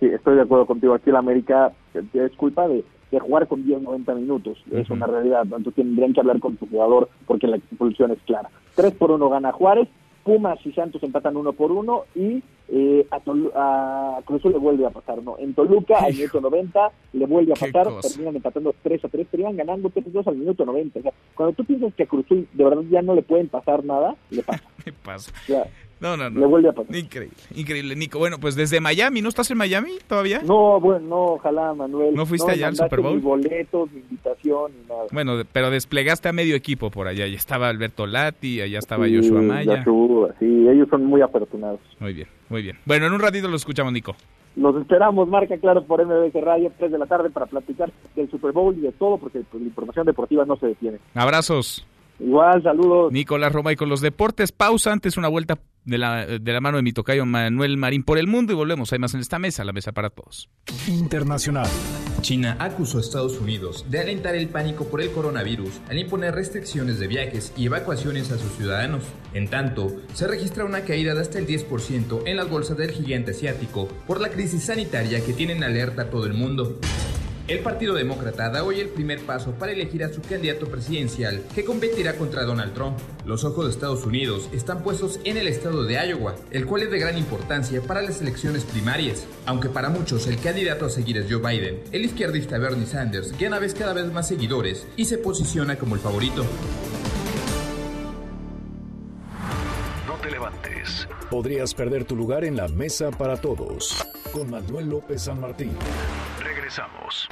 Sí, estoy de acuerdo contigo. Aquí el América es culpa de, jugar con 10, 90 minutos. Es una realidad. Entonces tendrían que hablar con su jugador porque la expulsión es clara. 3 por 1 gana Juárez. Pumas y Santos empatan uno por uno y eh, a, a Cruzul le vuelve a pasar, ¿no? En Toluca al minuto 90 le vuelve a pasar, terminan empatando 3 a 3, pero iban ganando 3 2 al minuto 90. O sea, cuando tú piensas que a Cruzul de verdad ya no le pueden pasar nada, le pasa. ¿Qué pasa? O no, no, no. Le vuelve a pasar. Increíble, increíble, Nico. Bueno, pues desde Miami, ¿no estás en Miami todavía? No, bueno, no, ojalá, Manuel. ¿No fuiste allá al Super Bowl? Ni boletos, ni invitación, ni nada. Bueno, pero desplegaste a medio equipo por allá. Ya estaba Alberto Lati, allá estaba Joshua Maya. sí, ellos son muy afortunados. Muy bien, muy bien. Bueno, en un ratito lo escuchamos, Nico. Los esperamos, marca claro por MBC Radio, 3 de la tarde, para platicar del Super Bowl y de todo, porque pues, la información deportiva no se detiene. Abrazos. Igual, saludos. Nicolás Roma y con los deportes. Pausa antes, una vuelta de la, de la mano de mi tocayo Manuel Marín por el mundo y volvemos. Hay más en esta mesa, la mesa para todos. Internacional. China acusó a Estados Unidos de alentar el pánico por el coronavirus al imponer restricciones de viajes y evacuaciones a sus ciudadanos. En tanto, se registra una caída de hasta el 10% en las bolsas del gigante asiático por la crisis sanitaria que tienen alerta a todo el mundo. El Partido Demócrata da hoy el primer paso para elegir a su candidato presidencial que competirá contra Donald Trump. Los ojos de Estados Unidos están puestos en el estado de Iowa, el cual es de gran importancia para las elecciones primarias. Aunque para muchos el candidato a seguir es Joe Biden, el izquierdista Bernie Sanders gana vez cada vez más seguidores y se posiciona como el favorito. No te levantes. Podrías perder tu lugar en la mesa para todos. Con Manuel López San Martín. Regresamos.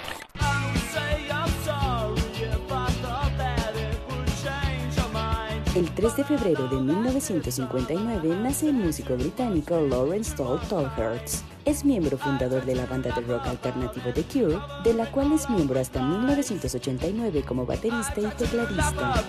El 3 de febrero de 1959 nace el músico británico Lawrence Toll Tolhurst. Es miembro fundador de la banda de rock alternativo The Cure, de la cual es miembro hasta 1989 como baterista y tecladista.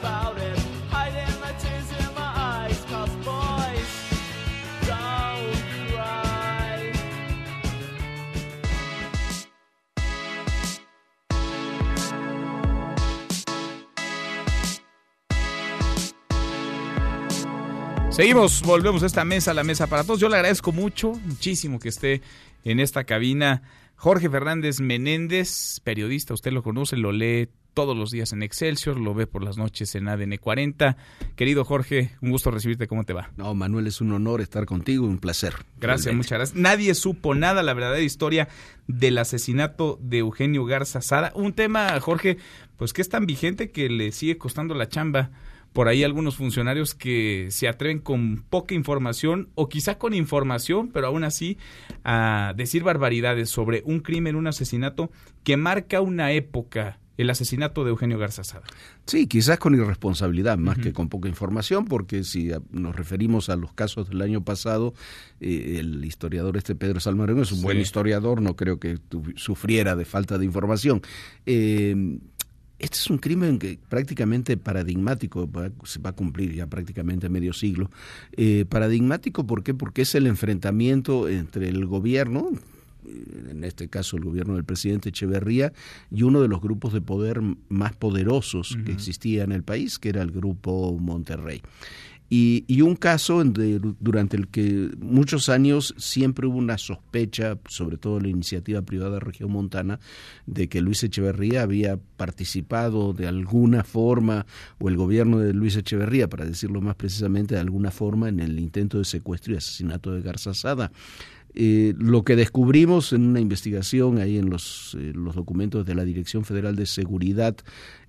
Seguimos, volvemos a esta mesa, la mesa para todos. Yo le agradezco mucho, muchísimo que esté en esta cabina. Jorge Fernández Menéndez, periodista, usted lo conoce, lo lee todos los días en Excelsior, lo ve por las noches en ADN 40. Querido Jorge, un gusto recibirte, ¿cómo te va? No, Manuel, es un honor estar contigo, un placer. Gracias, muchas gracias. Nadie supo nada, la verdadera historia del asesinato de Eugenio Garza Sada. Un tema, Jorge, pues que es tan vigente que le sigue costando la chamba por ahí algunos funcionarios que se atreven con poca información o quizá con información, pero aún así a decir barbaridades sobre un crimen, un asesinato que marca una época el asesinato de Eugenio Garza Sada. Sí, quizás con irresponsabilidad más que con poca información, porque si nos referimos a los casos del año pasado, eh, el historiador este Pedro Salmarón es un buen historiador, no creo que sufriera de falta de información. Eh, este es un crimen que prácticamente paradigmático, se va a cumplir ya prácticamente medio siglo. Eh, paradigmático, ¿por qué? Porque es el enfrentamiento entre el gobierno, en este caso el gobierno del presidente Echeverría, y uno de los grupos de poder más poderosos que existía en el país, que era el grupo Monterrey. Y, un caso durante el que muchos años siempre hubo una sospecha, sobre todo la iniciativa privada Región Montana, de que Luis Echeverría había participado de alguna forma, o el gobierno de Luis Echeverría, para decirlo más precisamente, de alguna forma en el intento de secuestro y asesinato de Garza Sada. Eh, lo que descubrimos en una investigación ahí en los, eh, los, documentos de la Dirección Federal de Seguridad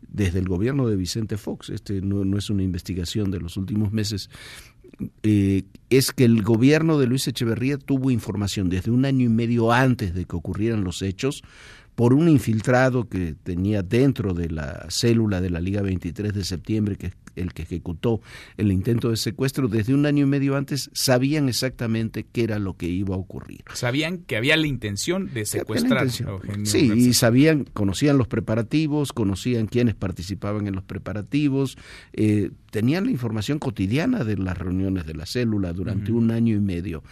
desde el gobierno de Vicente Fox, este no, no es una investigación de los últimos meses, eh, es que el gobierno de Luis Echeverría tuvo información desde un año y medio antes de que ocurrieran los hechos por un infiltrado que tenía dentro de la célula de la Liga 23 de septiembre, que es el que ejecutó el intento de secuestro, desde un año y medio antes sabían exactamente qué era lo que iba a ocurrir. Sabían que había la intención de secuestrar a Eugenio Sí, y sabían, conocían los preparativos, conocían quiénes participaban en los preparativos, eh, tenían la información cotidiana de las reuniones de la célula durante un año y medio.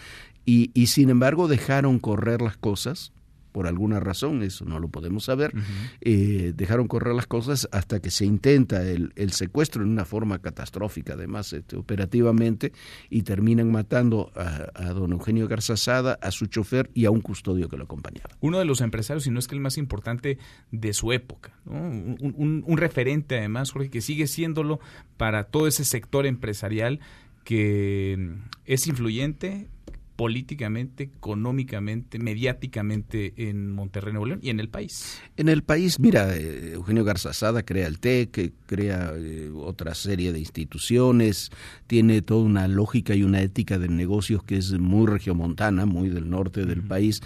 Y, y sin embargo dejaron correr las cosas por alguna razón, eso no lo podemos saber, eh, dejaron correr las cosas hasta que se intenta el, secuestro en una forma catastrófica, además, este, operativamente, y terminan matando a, don Eugenio Garzazada, a su chofer y a un custodio que lo acompañaba. Uno de los empresarios, si no es que el más importante de su época, un, un referente además, Jorge, que sigue siéndolo para todo ese sector empresarial que es influyente, políticamente, económicamente, mediáticamente en Monterrey, Nuevo León y en el país? En el país, mira, eh, Eugenio Garzazada crea el TEC, crea eh, otra serie de instituciones, tiene toda una lógica y una ética de negocios que es muy regiomontana, muy del norte del país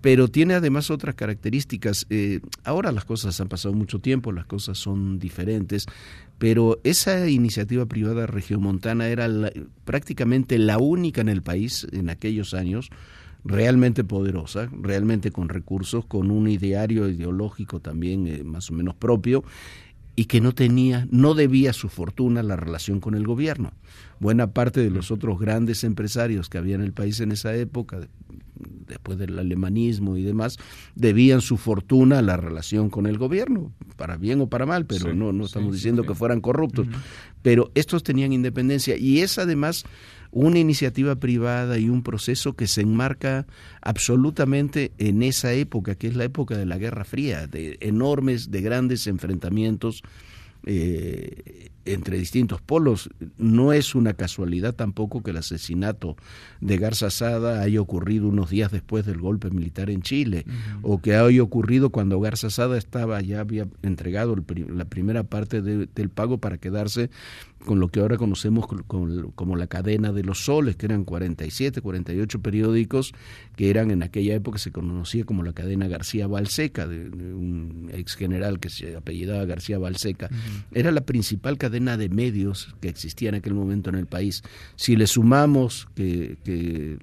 pero tiene además otras características. Eh, ahora las cosas han pasado mucho tiempo, las cosas son diferentes, pero esa iniciativa privada regiomontana era prácticamente la única en el país en aquellos años realmente poderosa, realmente con recursos, con un ideario ideológico también eh, más o menos propio y que no tenía, no debía su fortuna a la relación con el gobierno. Buena parte de los otros grandes empresarios que había en el país en esa época, después del alemanismo y demás, debían su fortuna a la relación con el gobierno, para bien o para mal, pero no, no estamos diciendo que fueran corruptos. Pero estos tenían independencia y es además una iniciativa privada y un proceso que se enmarca absolutamente en esa época, que es la época de la Guerra Fría, de enormes, de grandes enfrentamientos eh, entre distintos polos. No es una casualidad tampoco que el asesinato de Garza Sada haya ocurrido unos días después del golpe militar en Chile, o que haya ocurrido cuando Garza Sada estaba, ya había entregado la primera parte del pago para quedarse con lo que ahora conocemos como la cadena de los soles, que eran 47, 48 periódicos, que eran en aquella época se conocía como la cadena García Balseca, de, un ex general que se apellidaba García Balseca. Era la principal cadena de medios que existía en aquel momento en el país. Si le sumamos que,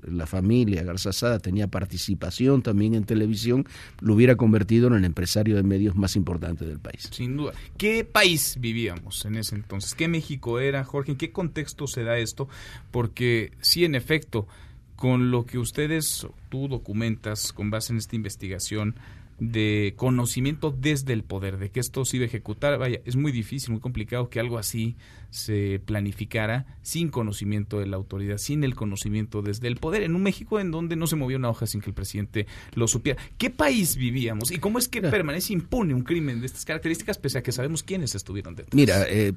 la familia Garzazada tenía participación también en televisión, lo hubiera convertido en el empresario de medios más importante del país. Sin duda. ¿Qué país vivíamos en ese entonces? ¿Qué México era, Jorge? ¿En qué contexto se da esto? Porque sí, en efecto, con lo que ustedes, tú documentas con base en esta investigación, de conocimiento desde el poder, de que esto se iba a ejecutar. Vaya, es muy difícil, muy complicado que algo así se planificara sin conocimiento de la autoridad, sin el conocimiento desde el poder, en un México en donde no se movió una hoja sin que el presidente lo supiera. ¿Qué país vivíamos y cómo es que permanece impune un crimen de estas características pese a que sabemos quiénes estuvieron detrás? Mira, eh,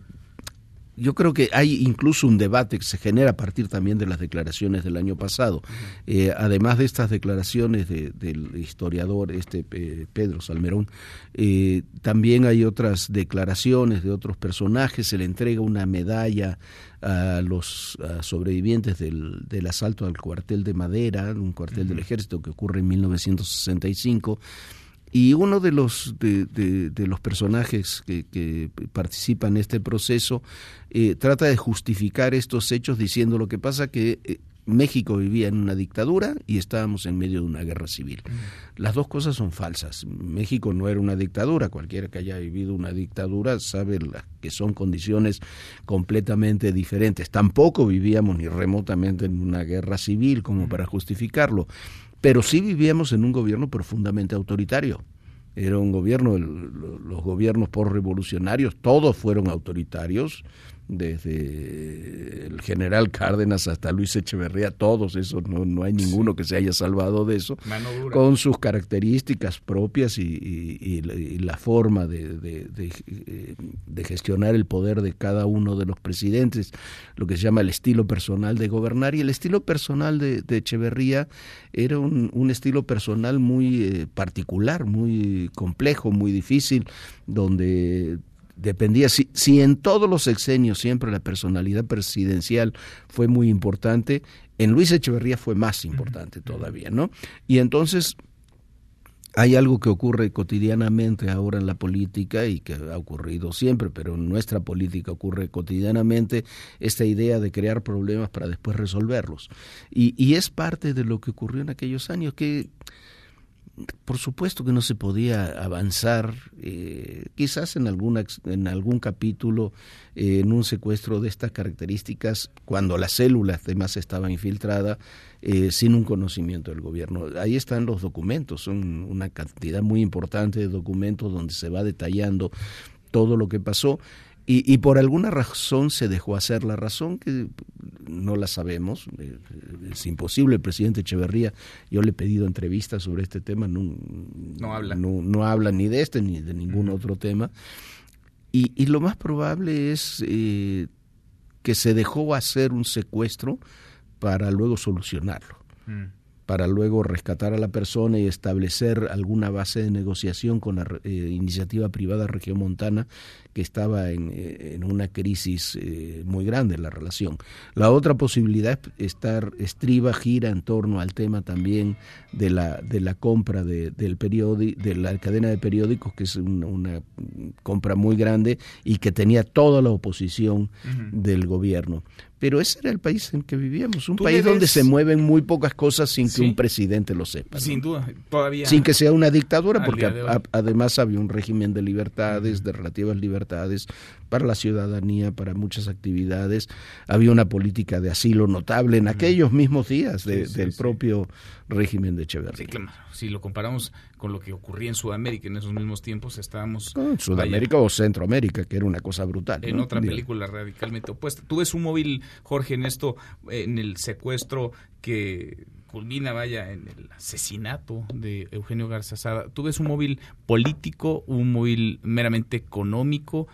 yo creo que hay incluso un debate que se genera a partir también de las declaraciones del año pasado. Eh, además de estas declaraciones del historiador este Pedro Salmerón, eh, también hay otras declaraciones de otros personajes. Se le entrega una medalla a los sobrevivientes del, del, asalto al cuartel de Madera, un cuartel del ejército que ocurre en 1965 y uno de los, de, de, los personajes que, que, participan en este proceso eh, trata de justificar estos hechos diciendo lo que pasa que eh, México vivía en una dictadura y estábamos en medio de una guerra civil. Mm. Las dos cosas son falsas. México no era una dictadura. Cualquiera que haya vivido una dictadura sabe que son condiciones completamente diferentes. Tampoco vivíamos ni remotamente en una guerra civil como mm. para justificarlo pero sí vivíamos en un gobierno profundamente autoritario. Era un gobierno, los gobiernos por revolucionarios, todos fueron autoritarios, desde el general Cárdenas hasta Luis Echeverría, todos esos, no, no hay ninguno que se haya salvado de eso, con sus características propias y, la forma de, de, gestionar el poder de cada uno de los presidentes, lo que se llama el estilo personal de gobernar. Y el estilo personal de, Echeverría era un, un estilo personal muy eh, particular, muy complejo, muy difícil, donde dependía, si, si en todos los sexenios siempre la personalidad presidencial fue muy importante, en Luis Echeverría fue más importante todavía, ¿no? Y entonces hay algo que ocurre cotidianamente ahora en la política y que ha ocurrido siempre, pero en nuestra política ocurre cotidianamente esta idea de crear problemas para después resolverlos. Y, y es parte de lo que ocurrió en aquellos años, que por supuesto que no se podía avanzar, eh, quizás en, alguna, en algún capítulo, eh, en un secuestro de estas características, cuando la célula además estaba infiltrada, eh, sin un conocimiento del gobierno. Ahí están los documentos, son una cantidad muy importante de documentos donde se va detallando todo lo que pasó y, por alguna razón se dejó hacer la razón que no la sabemos, eh, es imposible. El presidente Echeverría, yo le he pedido entrevistas sobre este tema, no, no habla. No, habla ni de este ni de ningún otro tema. Y, lo más probable es eh, que se dejó hacer un secuestro para luego solucionarlo. Mm para luego rescatar a la persona y establecer alguna base de negociación con la eh, iniciativa privada regiomontana que estaba en, eh, una crisis eh, muy grande en la relación. La otra posibilidad es estar estriba, gira en torno al tema también de la, de la compra de, del periódico, de la cadena de periódicos, que es una, compra muy grande y que tenía toda la oposición del gobierno. Pero ese era el país en que vivíamos, un país donde se mueven muy pocas cosas sin que un presidente lo sepa. Sin duda, todavía. Sin que sea una dictadura, porque además había un régimen de libertades, de relativas libertades para la ciudadanía, para muchas actividades. Había una política de asilo notable en aquellos mismos días del propio régimen de Echeverría. Si lo comparamos con lo que ocurría en Sudamérica en esos mismos tiempos, estábamos... en Sudamérica o Centroamérica, que era una cosa brutal. En otra película radicalmente opuesta. Tú ves un móvil, Jorge, en esto, en el secuestro que culmina, vaya, en el asesinato de Eugenio Garza Sada. ¿Tú ves un móvil político, un móvil meramente económico?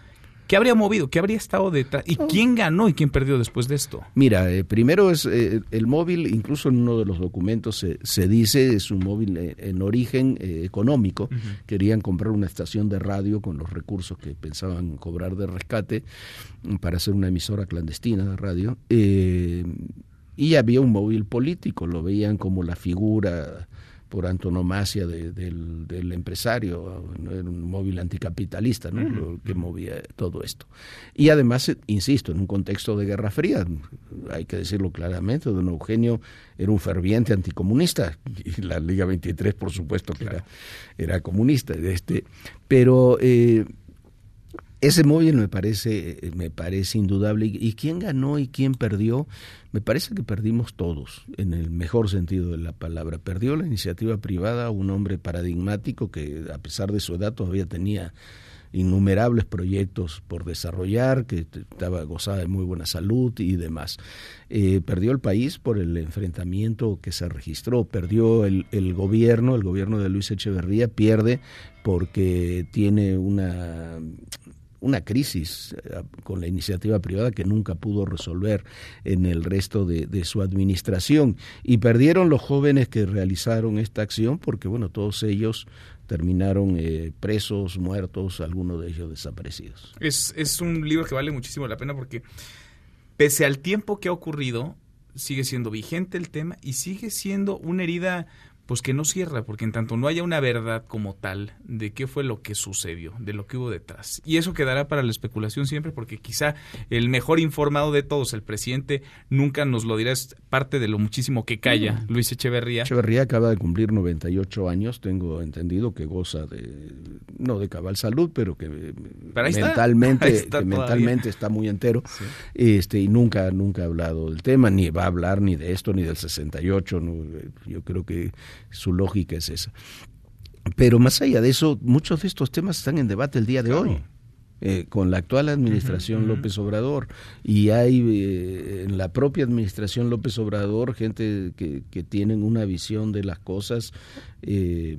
¿Qué habría movido? ¿Qué habría estado detrás? ¿Y quién ganó y quién perdió después de esto? Mira, eh, primero es eh, el móvil, incluso en uno de los documentos se, se dice, es un móvil eh, en origen económico. Querían comprar una estación de radio con los recursos que pensaban cobrar de rescate mm, para hacer una emisora clandestina de radio. Y había un móvil político, lo veían como la figura por antonomasia del, empresario, era un móvil anticapitalista ¿no? que movía todo esto. Y además, insisto, en un contexto de Guerra Fría, hay que decirlo claramente, don Eugenio era un ferviente anticomunista, y la Liga 23 por supuesto que era, era comunista, este, pero... Eh, ese móvil me parece, me parece indudable. ¿Y quién ganó y quién perdió? Me parece que perdimos todos, en el mejor sentido de la palabra. Perdió la iniciativa privada, un hombre paradigmático que a pesar de su edad todavía tenía innumerables proyectos por desarrollar, que estaba gozada de muy buena salud y demás. Eh, perdió el país por el enfrentamiento que se registró, perdió el, el gobierno, el gobierno de Luis Echeverría pierde porque tiene una una crisis eh, con la iniciativa privada que nunca pudo resolver en el resto de, su administración. Y perdieron los jóvenes que realizaron esta acción porque, bueno, todos ellos terminaron eh, presos, muertos, algunos de ellos desaparecidos. Es, es un libro que vale muchísimo la pena porque pese al tiempo que ha ocurrido, sigue siendo vigente el tema y sigue siendo una herida pues que no cierra, porque en tanto no haya una verdad como tal de qué fue lo que sucedió, de lo que hubo detrás. Y eso quedará para la especulación siempre, porque quizá el mejor informado de todos, el presidente, nunca nos lo dirá, es parte de lo muchísimo que calla mm. Luis Echeverría. Echeverría acaba de cumplir 98 años, tengo entendido que goza de, no de cabal salud, pero que mentalmente, está, mentalmente está muy entero, este, y nunca, nunca ha hablado del tema, ni va a hablar ni de esto, ni del 68, yo creo que su lógica es esa. Pero más allá de eso, muchos de estos temas están en debate el día de hoy. Eh, con la actual administración López Obrador y hay eh, en la propia administración López Obrador gente que, que tienen una visión de las cosas eh,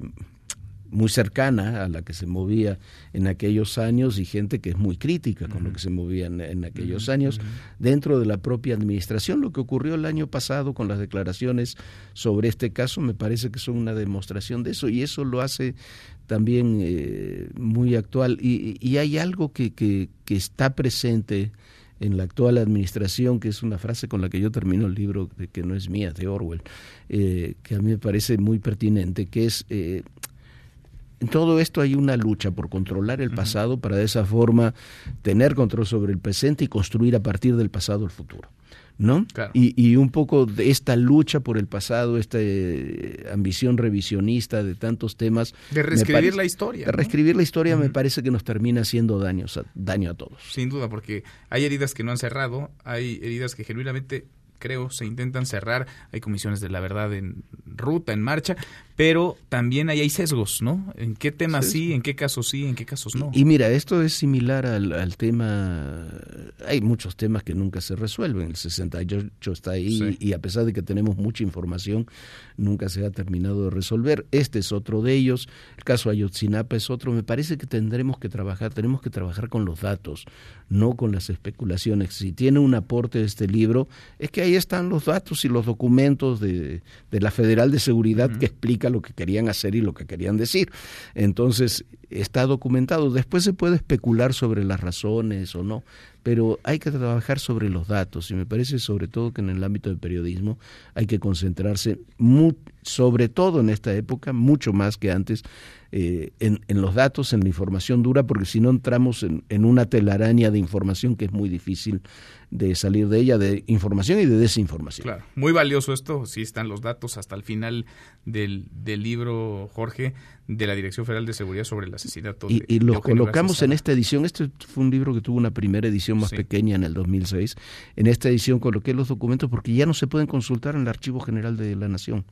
muy cercana a la que se movía en aquellos años y gente que es muy crítica con lo que se movía en, aquellos años dentro de la propia administración. Lo que ocurrió el año pasado con las declaraciones sobre este caso me parece que son una demostración de eso y eso lo hace también eh, muy actual. Y, hay algo que, que, está presente en la actual administración, que es una frase con la que yo termino el libro, que no es mía, de Orwell, eh, que a mí me parece muy pertinente, que es eh, en todo esto hay una lucha por controlar el pasado para de esa forma tener control sobre el presente y construir a partir del pasado el futuro. ¿no? Y, un poco de esta lucha por el pasado, esta eh, ambición revisionista de tantos temas. De reescribir la historia. De reescribir la historia me parece que nos termina haciendo daños daño a todos. Sin duda, porque hay heridas que no han cerrado, hay heridas que genuinamente creo, se intentan cerrar, hay comisiones de la verdad en ruta, en marcha, pero también ahí hay sesgos, ¿no? ¿En qué temas sí, en qué casos sí, en qué casos no? Y, mira, esto es similar al, tema, hay muchos temas que nunca se resuelven, el 68 está ahí y a pesar de que tenemos mucha información, nunca se ha terminado de resolver. Este es otro de ellos, el caso Ayotzinapa es otro, me parece que tendremos que trabajar, tenemos que trabajar con los datos, no con las especulaciones. Si tiene un aporte de este libro, es que ahí están los datos y los documentos de, la Federal de Seguridad que explica lo que querían hacer y lo que querían decir. Entonces, está documentado. Después se puede especular sobre las razones o no, pero hay que trabajar sobre los datos y me parece sobre todo que en el ámbito del periodismo hay que concentrarse sobre todo en esta época, mucho más que antes, eh, en, los datos, en la información dura, porque si no entramos en, en, una telaraña de información que es muy difícil de salir de ella, de información y de desinformación. Claro, muy valioso esto, sí están los datos hasta el final del, del libro, Jorge, de la Dirección Federal de Seguridad sobre el asesinato. Y, y los colocamos en esta edición, este fue un libro que tuvo una primera edición más pequeña en el 2006, en esta edición coloqué los documentos porque ya no se pueden consultar en el Archivo General de la Nación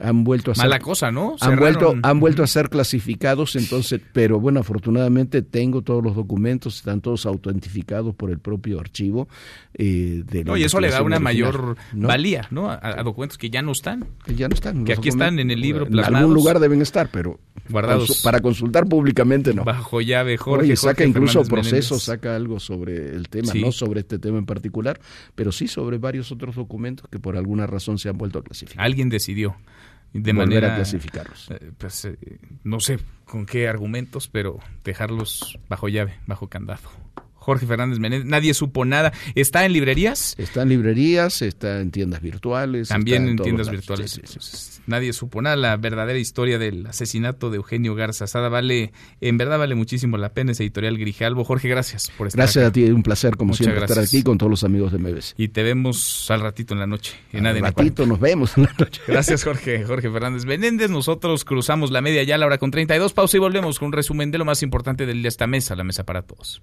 han vuelto a ser, mala cosa, ¿no? Han vuelto, han vuelto a ser clasificados, entonces, pero bueno, afortunadamente tengo todos los documentos, están todos autentificados por el propio archivo. Eh, de no, y eso le da una mayor valía, ¿no? A, documentos que ya no están. Que ya no están. Que aquí están en el libro En algún lugar deben estar, pero guardados para consultar públicamente no. Bajo llave, Jorge. saca incluso procesos, saca algo sobre el tema, no sobre este tema en particular, pero sí sobre varios otros documentos que por alguna razón se han vuelto a clasificar. Alguien decidió de manera a clasificarlos. Eh, pues eh, no sé con qué argumentos, pero dejarlos bajo llave, bajo candado. Jorge Fernández Menéndez, nadie supo nada. ¿Está en librerías? Está en librerías, está en tiendas virtuales. También en, tiendas virtuales. Nadie supo nada. La verdadera historia del asesinato de Eugenio Garza Sada vale, en verdad vale muchísimo la pena. esa editorial Grijalvo. Jorge, gracias por estar Gracias a ti, un placer como siempre estar aquí con todos los amigos de Meves. Y te vemos al ratito en la noche. En al ratito nos vemos en la noche. Gracias Jorge, Jorge Fernández Menéndez. Nosotros cruzamos la media ya a la hora con 32. Pausa y volvemos con un resumen de lo más importante de esta mesa, la mesa para todos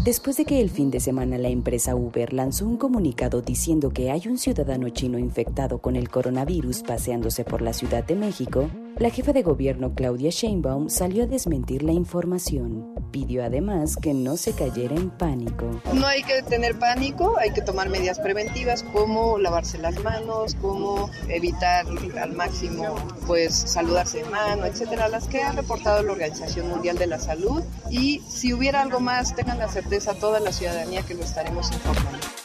Después de que el fin de semana la empresa Uber lanzó un comunicado diciendo que hay un ciudadano chino infectado con el coronavirus paseándose por la Ciudad de México, la jefa de gobierno Claudia Sheinbaum salió a desmentir la información. Pidió además que no se cayera en pánico. No hay que tener pánico, hay que tomar medidas preventivas como lavarse las manos, como evitar al máximo pues saludarse de mano, etcétera, las que ha reportado la Organización Mundial de la Salud y si hubiera algo más tengan la toda la ciudadanía que lo estaremos informando.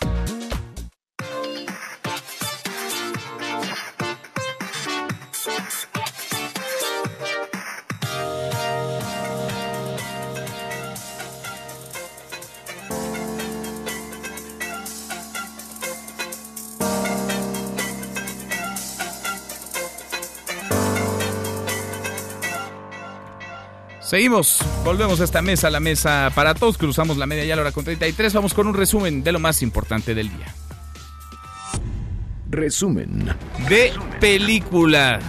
Seguimos, volvemos a esta mesa, la mesa para todos, cruzamos la media ya a la hora con 33, vamos con un resumen de lo más importante del día. Resumen. De película.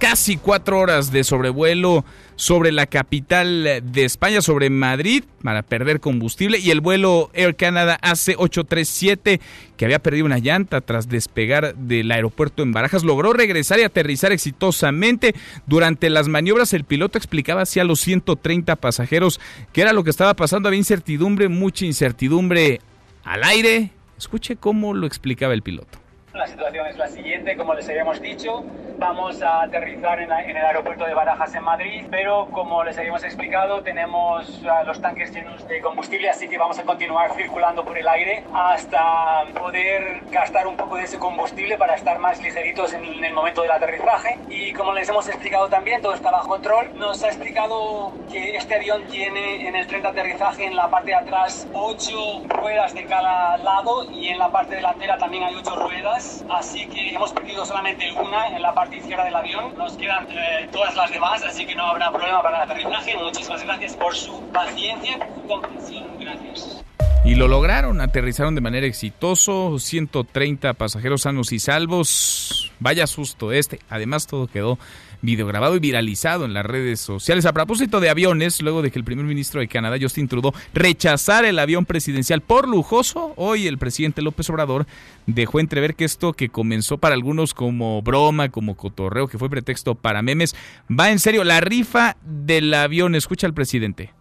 Casi cuatro horas de sobrevuelo sobre la capital de España, sobre Madrid, para perder combustible. Y el vuelo Air Canada AC837, que había perdido una llanta tras despegar del aeropuerto en Barajas, logró regresar y aterrizar exitosamente. Durante las maniobras, el piloto explicaba hacia los 130 pasajeros qué era lo que estaba pasando. Había incertidumbre, mucha incertidumbre al aire. Escuche cómo lo explicaba el piloto. La situación es la siguiente, como les habíamos dicho, vamos a aterrizar en, el aeropuerto de Barajas en Madrid, pero como les habíamos explicado, tenemos ah, los tanques llenos de combustible, así que vamos a continuar circulando por el aire hasta poder gastar un poco de ese combustible para estar más ligeritos en, el momento del aterrizaje. Y como les hemos explicado también, todo está bajo control. Nos ha explicado que este avión tiene en el tren de aterrizaje en la parte de atrás ocho ruedas de cada lado y en la parte delantera también hay ocho ruedas así que hemos perdido solamente una en la parte izquierda del avión. Nos quedan eh, todas las demás, así que no habrá problema para el aterrizaje. Muchísimas gracias por su paciencia y comprensión. Gracias. Y lo lograron, aterrizaron de manera exitoso, 130 pasajeros sanos y salvos. Vaya susto este. Además todo quedó videograbado y viralizado en las redes sociales. A propósito de aviones, luego de que el primer ministro de Canadá, Justin Trudeau, rechazara el avión presidencial por lujoso, hoy el presidente López Obrador dejó entrever que esto que comenzó para algunos como broma, como cotorreo, que fue pretexto para memes, va en serio. La rifa del avión, escucha al presidente.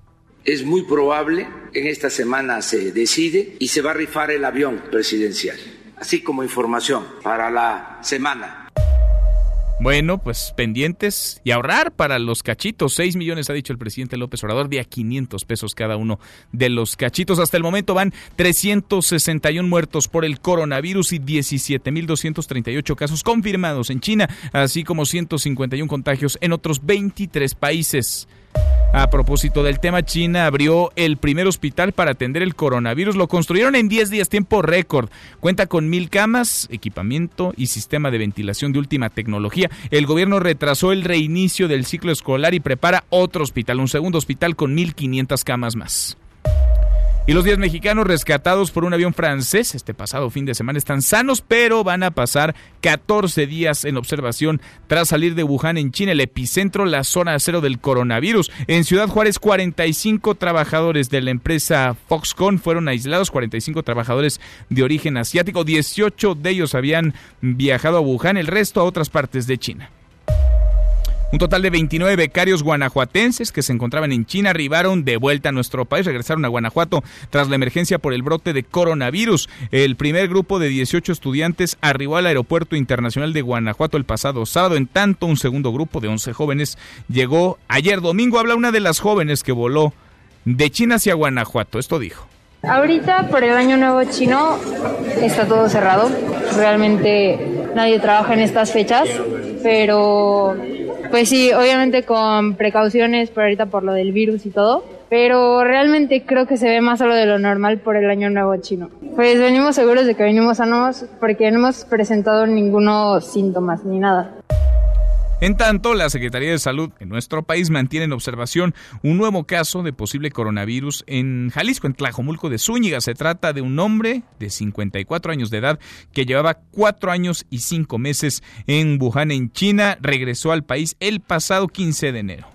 Es muy probable, en esta semana se decide y se va a rifar el avión presidencial, así como información para la semana. Bueno, pues pendientes y ahorrar para los cachitos. 6 millones ha dicho el presidente López Obrador, de a 500 pesos cada uno de los cachitos. Hasta el momento van 361 muertos por el coronavirus y 17.238 casos confirmados en China, así como 151 contagios en otros 23 países. A propósito del tema, China abrió el primer hospital para atender el coronavirus. Lo construyeron en 10 días, tiempo récord. Cuenta con mil camas, equipamiento y sistema de ventilación de última tecnología. El gobierno retrasó el reinicio del ciclo escolar y prepara otro hospital, un segundo hospital con 1.500 camas más. Y los 10 mexicanos rescatados por un avión francés este pasado fin de semana están sanos, pero van a pasar 14 días en observación tras salir de Wuhan en China, el epicentro, la zona cero del coronavirus. En Ciudad Juárez, 45 trabajadores de la empresa Foxconn fueron aislados, 45 trabajadores de origen asiático, 18 de ellos habían viajado a Wuhan, el resto a otras partes de China. Un total de 29 becarios guanajuatenses que se encontraban en China arribaron de vuelta a nuestro país, regresaron a Guanajuato tras la emergencia por el brote de coronavirus. El primer grupo de 18 estudiantes arribó al Aeropuerto Internacional de Guanajuato el pasado sábado. En tanto, un segundo grupo de 11 jóvenes llegó ayer domingo. Habla una de las jóvenes que voló de China hacia Guanajuato. Esto dijo. Ahorita por el año nuevo chino está todo cerrado. Realmente nadie trabaja en estas fechas, pero pues sí, obviamente con precauciones por ahorita por lo del virus y todo, pero realmente creo que se ve más solo de lo normal por el año nuevo chino. Pues venimos seguros de que venimos sanos porque no hemos presentado ningunos síntomas ni nada. En tanto, la Secretaría de Salud en nuestro país mantiene en observación un nuevo caso de posible coronavirus en Jalisco, en Tlajomulco de Zúñiga. Se trata de un hombre de 54 años de edad que llevaba cuatro años y cinco meses en Wuhan, en China. Regresó al país el pasado 15 de enero.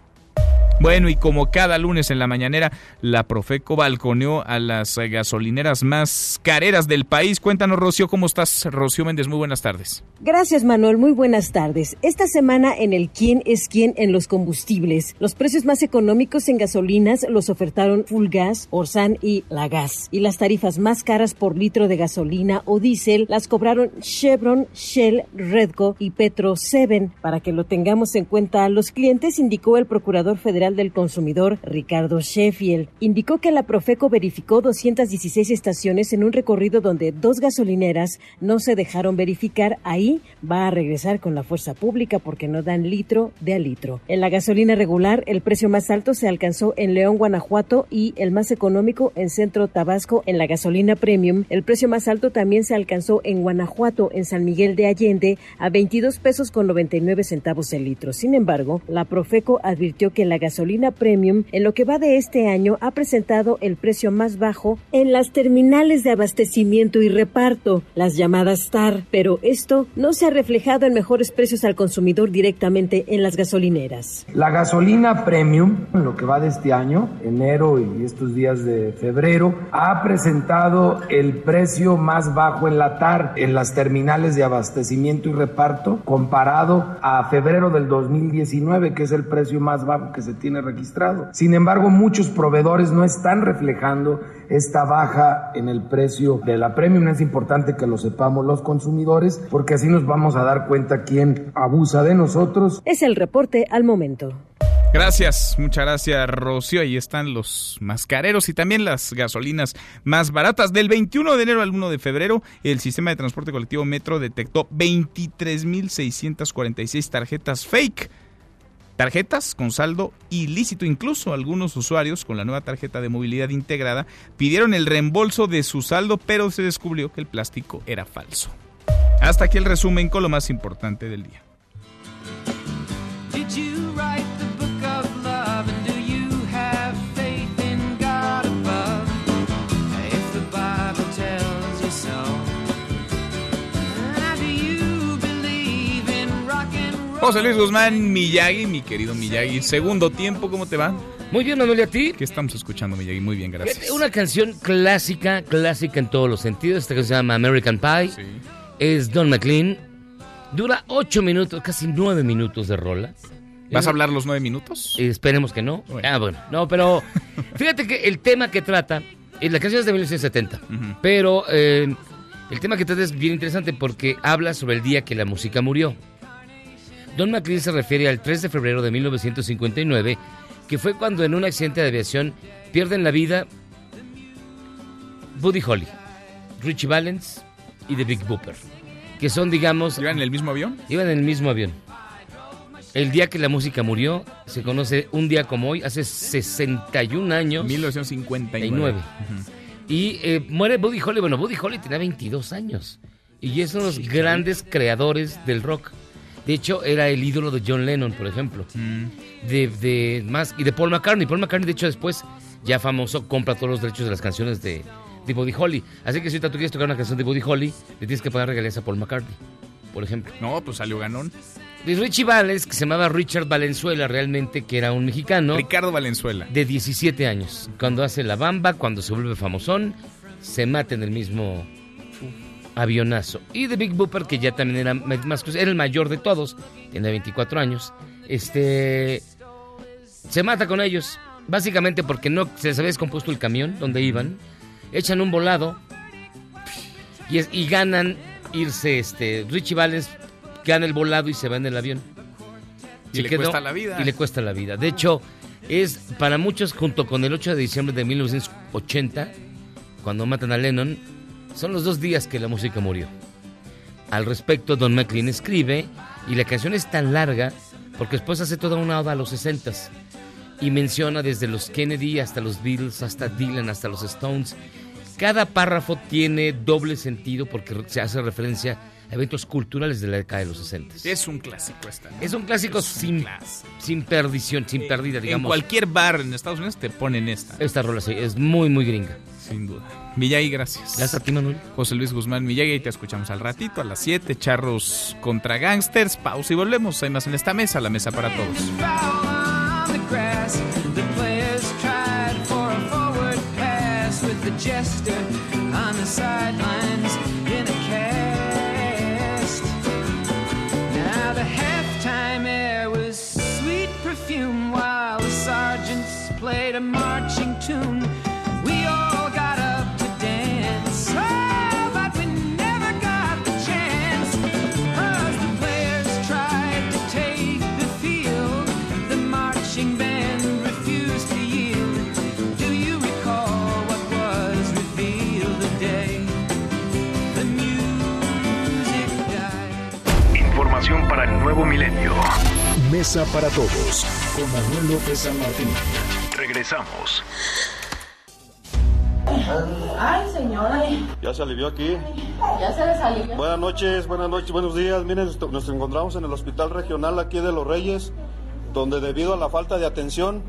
Bueno, y como cada lunes en la mañanera, la Profeco balconeó a las gasolineras más careras del país. Cuéntanos, Rocío, ¿cómo estás? Rocío Méndez, muy buenas tardes. Gracias, Manuel. Muy buenas tardes. Esta semana en el quién es quién en los combustibles. Los precios más económicos en gasolinas los ofertaron Full Gas, Orsan y La Gas. Y las tarifas más caras por litro de gasolina o diésel las cobraron Chevron, Shell, Redco y Petro 7. Para que lo tengamos en cuenta, los clientes indicó el Procurador Federal del Consumidor, Ricardo Sheffield, indicó que la Profeco verificó 216 estaciones en un recorrido donde dos gasolineras no se dejaron verificar. Ahí va a regresar con la fuerza pública porque no dan litro de a litro. En la gasolina regular, el precio más alto se alcanzó en León, Guanajuato y el más económico en Centro Tabasco. En la gasolina premium, el precio más alto también se alcanzó en Guanajuato, en San Miguel de Allende, a 22 pesos con 99 centavos el litro. Sin embargo, la Profeco advirtió que la gasolina gasolina premium en lo que va de este año ha presentado el precio más bajo en las terminales de abastecimiento y reparto, las llamadas STAR, pero esto no se ha reflejado en mejores precios al consumidor directamente en las gasolineras. La gasolina premium, en lo que va de este año, enero y estos días de febrero, ha presentado el precio más bajo en la TAR en las terminales de abastecimiento y reparto comparado a febrero del 2019, que es el precio más bajo que se tiene registrado. Sin embargo, muchos proveedores no están reflejando esta baja en el precio de la premium. Es importante que lo sepamos los consumidores porque así nos vamos a dar cuenta quién abusa de nosotros. Es el reporte al momento. Gracias, muchas gracias Rocío. Ahí están los mascareros y también las gasolinas más baratas. Del 21 de enero al 1 de febrero, el sistema de transporte colectivo Metro detectó 23.646 tarjetas fake tarjetas con saldo ilícito. Incluso algunos usuarios con la nueva tarjeta de movilidad integrada pidieron el reembolso de su saldo, pero se descubrió que el plástico era falso. Hasta aquí el resumen con lo más importante del día. José Luis Guzmán Miyagi, mi querido Miyagi. Segundo tiempo, ¿cómo te va? Muy bien, Manuel, ¿y a ti? ¿Qué estamos escuchando, Miyagi? Muy bien, gracias. Una canción clásica, clásica en todos los sentidos. Esta que se llama American Pie. Es Don McLean. Dura ocho minutos, casi nueve minutos de rola. ¿Vas a hablar los nueve minutos? esperemos que no. Ah, bueno. No, pero fíjate que el tema que trata, eh, la canción es de 1970, pero eh, el tema que trata es bien interesante porque habla sobre el día que la música murió. Don McLean se refiere al 3 de febrero de 1959, que fue cuando en un accidente de aviación pierden la vida Buddy Holly, Richie Valens y The Big Booper, que son, digamos... ¿Iban en el mismo avión? Iban en el mismo avión. El día que la música murió se conoce un día como hoy, hace 61 años. 1959. Y eh, muere Buddy Holly. Bueno, Buddy Holly tenía 22 años. Y es uno de los grandes creadores del rock. De hecho, era el ídolo de John Lennon, por ejemplo. Mm. De, más, y de Paul McCartney. Paul McCartney, de hecho, después, ya famoso, compra todos los derechos de las canciones de, de Buddy Holly. Así que si tú quieres tocar una canción de Buddy Holly, le tienes que pagar regalías a Paul McCartney, por ejemplo. No, pues salió ganón. De Richie Valens, que se llamaba Richard Valenzuela realmente, que era un mexicano. Ricardo Valenzuela. De 17 años. Cuando hace La Bamba, cuando se vuelve famosón, se mata en el mismo avionazo. Y de Big Booper, que ya también era más era el mayor de todos, tiene 24 años, este se mata con ellos, básicamente porque no se les había descompuesto el camión donde iban, echan un volado y, y ganan irse, este, Richie Valens gana el volado y se va en el avión. Y le cuesta la vida. Y le cuesta la vida. De hecho, es para muchos, junto con el 8 de diciembre de 1980, cuando matan a Lennon, son los dos días que la música murió. Al respecto, Don McLean escribe, y la canción es tan larga porque después hace toda una oda a los 60 y menciona desde los Kennedy hasta los Beatles, hasta Dylan, hasta los Stones. Cada párrafo tiene doble sentido porque se hace referencia a eventos culturales de la década de los 60. Es un clásico esta. Es un clásico sin, sin perdición, sin pérdida, digamos. En cualquier bar en Estados Unidos te ponen esta. Esta rola sí, es muy, muy gringa. Sin duda. Miyagi, gracias. Gracias a ti, Manuel. José Luis Guzmán Miyagi, y te escuchamos al ratito, a las 7, charros contra gangsters. Pausa y volvemos. Hay más en esta mesa, la mesa para todos. played a marching tune. Nuevo milenio. Mesa para todos con Manuel López San Martín. Regresamos. Ay, señora. Ya se alivió aquí. Ya se les alivió. Buenas noches, buenas noches, buenos días. Miren, nos encontramos en el Hospital Regional aquí de Los Reyes, donde debido a la falta de atención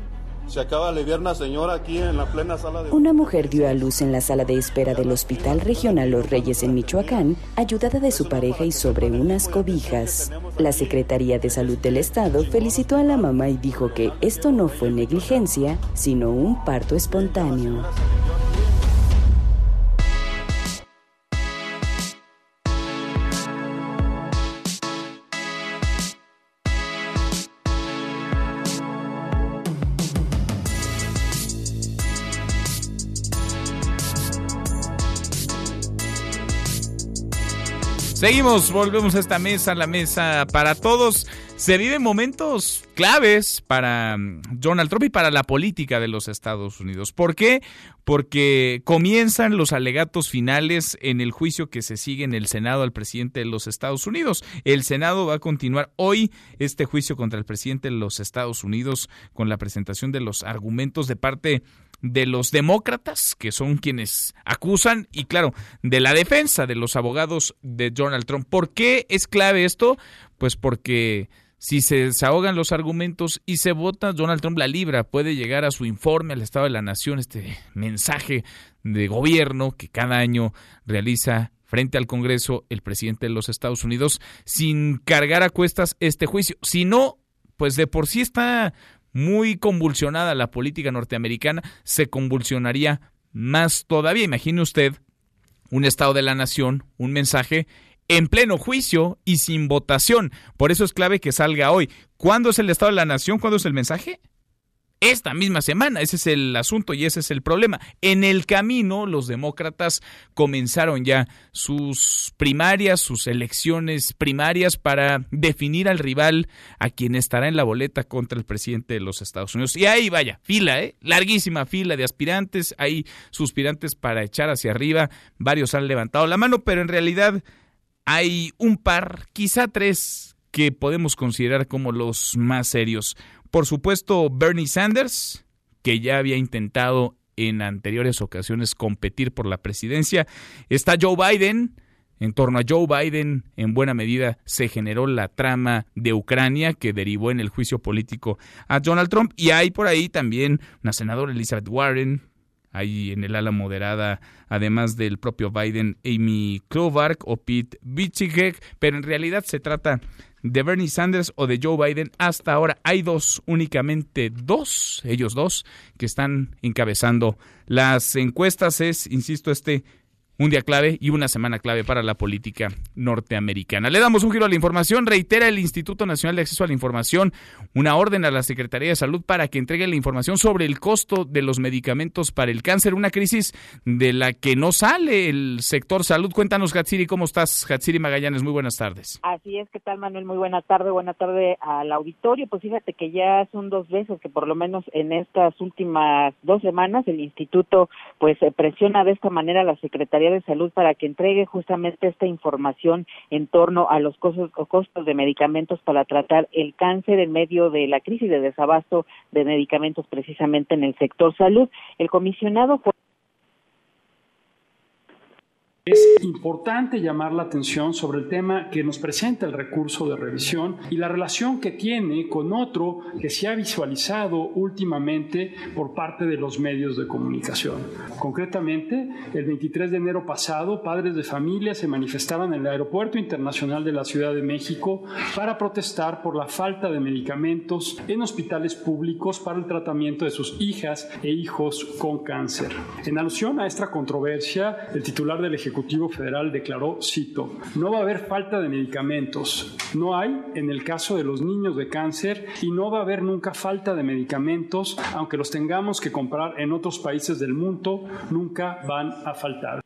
la plena sala. Una mujer dio a luz en la sala de espera del Hospital Regional Los Reyes en Michoacán, ayudada de su pareja y sobre unas cobijas. La Secretaría de Salud del Estado felicitó a la mamá y dijo que esto no fue negligencia, sino un parto espontáneo. Seguimos, volvemos a esta mesa, la mesa para todos. Se viven momentos claves para mm, Donald Trump y para la política de los Estados Unidos. ¿Por qué? Porque comienzan los alegatos finales en el juicio que se sigue en el Senado al presidente de los Estados Unidos. El Senado va a continuar hoy este juicio contra el presidente de los Estados Unidos con la presentación de los argumentos de parte los demócratas, que son quienes acusan, y claro, de la defensa de los abogados de Donald Trump. ¿Por qué es clave esto? Pues porque si se desahogan los argumentos y se vota, Donald Trump la libra, puede llegar a su informe al Estado de la Nación, este mensaje de gobierno que cada año realiza frente al Congreso el presidente de los Estados Unidos sin cargar a cuestas este juicio. Si no, pues de por sí está muy convulsionada la política norteamericana, se convulsionaría más todavía. Imagine usted un Estado de la Nación, un mensaje en pleno juicio y sin votación. Por eso es clave que salga hoy. ¿Cuándo es el Estado de la Nación? ¿Cuándo es el mensaje? Esta misma semana. Ese es el asunto y ese es el problema. En el camino, los demócratas comenzaron ya sus primarias, sus elecciones primarias para definir al rival a quien estará en la boleta contra el presidente de los Estados Unidos. Y ahí vaya, fila, ¿eh? Larguísima fila de aspirantes. Hay suspirantes para echar hacia arriba. Varios han levantado la mano, pero en realidad hay un par, quizá tres, que podemos considerar como los más serios. Por supuesto, Bernie Sanders, que ya había intentado en anteriores ocasiones competir por la presidencia. Está Joe Biden. En torno a Joe Biden, en buena medida, se generó la trama de Ucrania que derivó en el juicio político a Donald Trump. Y hay por ahí también una senadora Elizabeth Warren, hay en el ala moderada, además del propio Biden, Amy Klobuchar o Pete Buttigieg, pero en realidad se trata de Bernie Sanders o de Joe Biden. Hasta ahora hay dos, únicamente dos, ellos dos, que están encabezando las encuestas. Es, insisto, este un día clave y una semana clave para la política norteamericana. Le damos un giro a la información. Reitera el Instituto Nacional de Acceso a la Información una orden a la Secretaría de Salud para que entregue la información sobre el costo de los medicamentos para el cáncer, una crisis de la que no sale el sector salud. Cuéntanos, Hatsiri, ¿cómo estás? Hatsiri Magallanes, muy buenas tardes. Así es, ¿qué tal, Manuel? Muy buena tarde, buena tarde al auditorio. Pues fíjate que ya son dos veces que por lo menos en estas últimas dos semanas el instituto pues presiona de esta manera a la Secretaría de Salud para que entregue justamente esta información en torno a los costos, costos de medicamentos para tratar el cáncer en medio de la crisis de desabasto de medicamentos precisamente en el sector salud. El comisionado fue es importante llamar la atención sobre el tema que nos presenta el recurso de revisión y la relación que tiene con otro que se ha visualizado últimamente por parte de los medios de comunicación. Concretamente, el 23 de enero pasado, padres de familia se manifestaban en el Aeropuerto Internacional de la Ciudad de México para protestar por la falta de medicamentos en hospitales públicos para el tratamiento de sus hijas e hijos con cáncer. En alusión a esta controversia, el titular del Ejecutivo Ejecutivo Federal declaró, cito, no va a haber falta de medicamentos. No hay en el caso de los niños de cáncer y no va a haber nunca falta de medicamentos, aunque los tengamos que comprar en otros países del mundo, nunca van a faltar.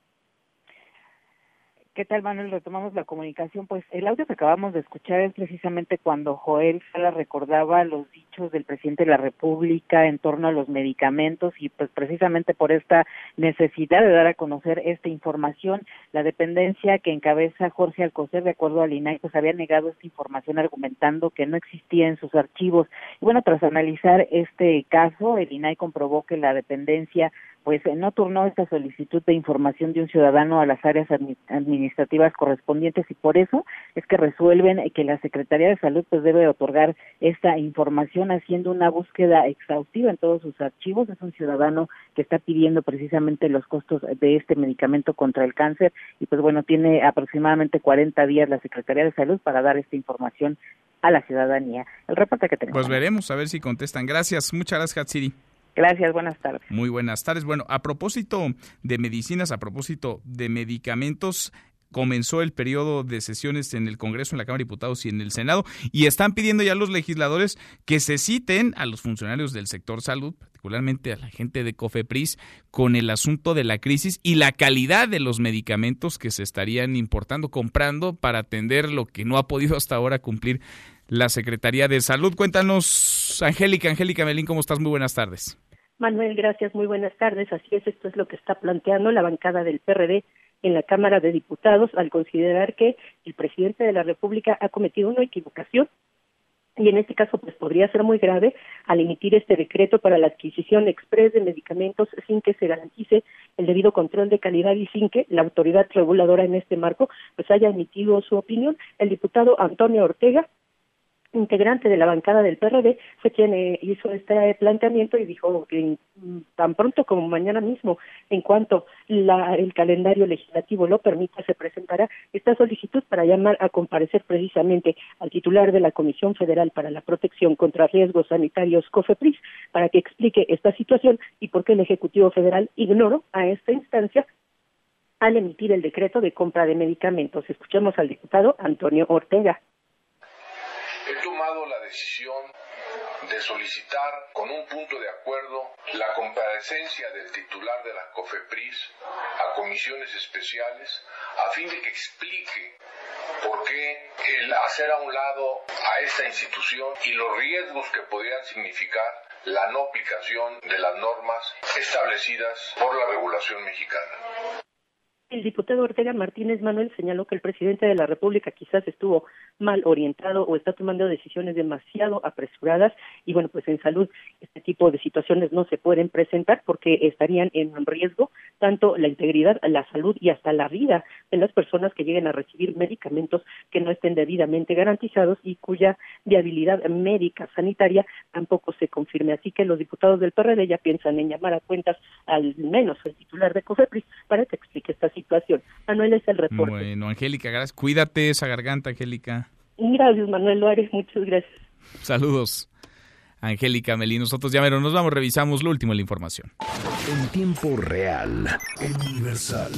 ¿Qué tal, Manuel? Retomamos la comunicación. Pues el audio que acabamos de escuchar es precisamente cuando Joel Sala recordaba los dichos del presidente de la República en torno a los medicamentos y pues precisamente por esta necesidad de dar a conocer esta información, la dependencia que encabeza Jorge Alcocer, de acuerdo al INAI, pues había negado esta información argumentando que no existía en sus archivos. Y bueno, tras analizar este caso, el INAI comprobó que la dependencia pues no turnó esta solicitud de información de un ciudadano a las áreas administrativas correspondientes y por eso es que resuelven que la Secretaría de Salud pues debe otorgar esta información haciendo una búsqueda exhaustiva en todos sus archivos. Es un ciudadano que está pidiendo precisamente los costos de este medicamento contra el cáncer y pues bueno, tiene aproximadamente 40 días la Secretaría de Salud para dar esta información a la ciudadanía. El reporte que tenemos. Pues veremos a ver si contestan. Gracias. Muchas gracias, Hatsiri. Gracias, buenas tardes. Muy buenas tardes. Bueno, a propósito de medicinas, a propósito de medicamentos, comenzó el periodo de sesiones en el Congreso, en la Cámara de Diputados y en el Senado, y están pidiendo ya los legisladores que se citen a los funcionarios del sector salud, particularmente a la gente de COFEPRIS, con el asunto de la crisis y la calidad de los medicamentos que se estarían importando, comprando para atender lo que no ha podido hasta ahora cumplir la Secretaría de Salud. Cuéntanos, Angélica, Angélica Melín, ¿cómo estás? Muy buenas tardes. Manuel, gracias, muy buenas tardes. Así es, esto es lo que está planteando la bancada del PRD en la Cámara de Diputados al considerar que el presidente de la República ha cometido una equivocación y en este caso pues podría ser muy grave al emitir este decreto para la adquisición express de medicamentos sin que se garantice el debido control de calidad y sin que la autoridad reguladora en este marco pues haya emitido su opinión. El diputado Antonio Ortega integrante de la bancada del PRD, fue quien eh, hizo este planteamiento y dijo que mm, tan pronto como mañana mismo, en cuanto la, el calendario legislativo lo permita, se presentará esta solicitud para llamar a comparecer precisamente al titular de la Comisión Federal para la Protección contra Riesgos Sanitarios, COFEPRIS, para que explique esta situación y por qué el Ejecutivo Federal ignoró a esta instancia al emitir el decreto de compra de medicamentos. Escuchemos al diputado Antonio Ortega decisión de solicitar con un punto de acuerdo la comparecencia del titular de la COFEPRIS a comisiones especiales a fin de que explique por qué el hacer a un lado a esta institución y los riesgos que podrían significar la no aplicación de las normas establecidas por la regulación mexicana. El diputado Ortega Martínez Manuel señaló que el presidente de la República quizás estuvo mal orientado o está tomando decisiones demasiado apresuradas y bueno, pues en salud este tipo de situaciones no se pueden presentar porque estarían en riesgo tanto la integridad, la salud y hasta la vida de las personas que lleguen a recibir medicamentos que no estén debidamente garantizados y cuya viabilidad médica sanitaria tampoco se confirme. Así que los diputados del PRD ya piensan en llamar a cuentas al menos el titular de COFEPRIS para que explique esta situación. Manuel es el reporte. Bueno, Angélica, gracias. Cuídate esa garganta, Angélica. Gracias, Manuel Loares. Muchas gracias. Saludos. Angélica Melín, nosotros ya menos nos vamos, revisamos lo último de la información. En tiempo real, universal.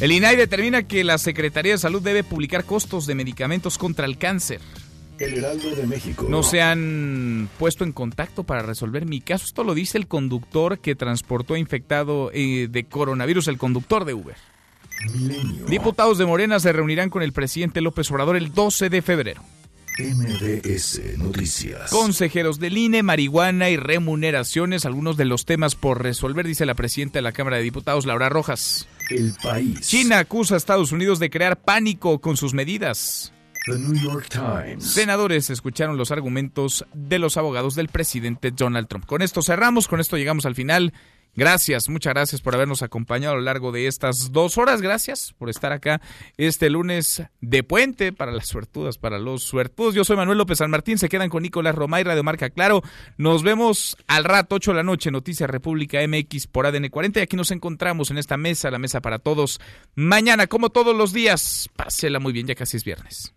El INAI determina que la Secretaría de Salud debe publicar costos de medicamentos contra el cáncer. El Heraldo de México. No se han puesto en contacto para resolver mi caso. Esto lo dice el conductor que transportó infectado eh, de coronavirus, el conductor de Uber. Diputados de Morena se reunirán con el presidente López Obrador el 12 de febrero. MBS Noticias. Consejeros del INE, marihuana y remuneraciones, algunos de los temas por resolver, dice la presidenta de la Cámara de Diputados, Laura Rojas. El país. China acusa a Estados Unidos de crear pánico con sus medidas. The New York Times. Senadores escucharon los argumentos de los abogados del presidente Donald Trump. Con esto cerramos, con esto llegamos al final Gracias, muchas gracias por habernos acompañado a lo largo de estas dos horas. Gracias por estar acá este lunes de puente para las suertudas, para los suertudos. Yo soy Manuel López San Martín. Se quedan con Nicolás Romay, Radio Marca Claro. Nos vemos al rato, 8 de la noche, Noticias República MX por ADN 40. Y aquí nos encontramos en esta mesa, la mesa para todos. Mañana, como todos los días, pásela muy bien, ya casi es viernes.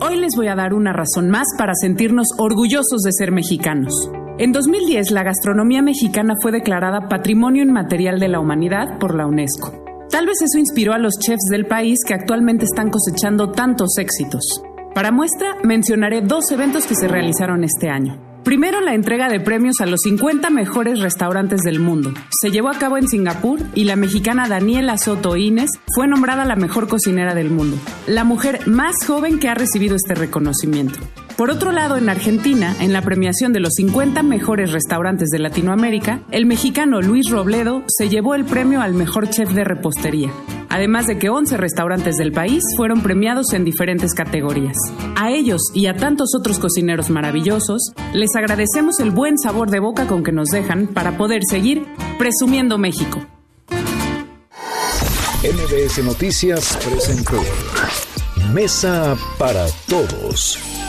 Hoy les voy a dar una razón más para sentirnos orgullosos de ser mexicanos. En 2010, la gastronomía mexicana fue declarada Patrimonio Inmaterial de la Humanidad por la UNESCO. Tal vez eso inspiró a los chefs del país que actualmente están cosechando tantos éxitos. Para muestra, mencionaré dos eventos que se realizaron este año. Primero, la entrega de premios a los 50 mejores restaurantes del mundo. Se llevó a cabo en Singapur y la mexicana Daniela Soto Inés fue nombrada la mejor cocinera del mundo, la mujer más joven que ha recibido este reconocimiento. Por otro lado, en Argentina, en la premiación de los 50 mejores restaurantes de Latinoamérica, el mexicano Luis Robledo se llevó el premio al mejor chef de repostería, además de que 11 restaurantes del país fueron premiados en diferentes categorías. A ellos y a tantos otros cocineros maravillosos, les agradecemos el buen sabor de boca con que nos dejan para poder seguir presumiendo México. MBS Noticias presentó Mesa para Todos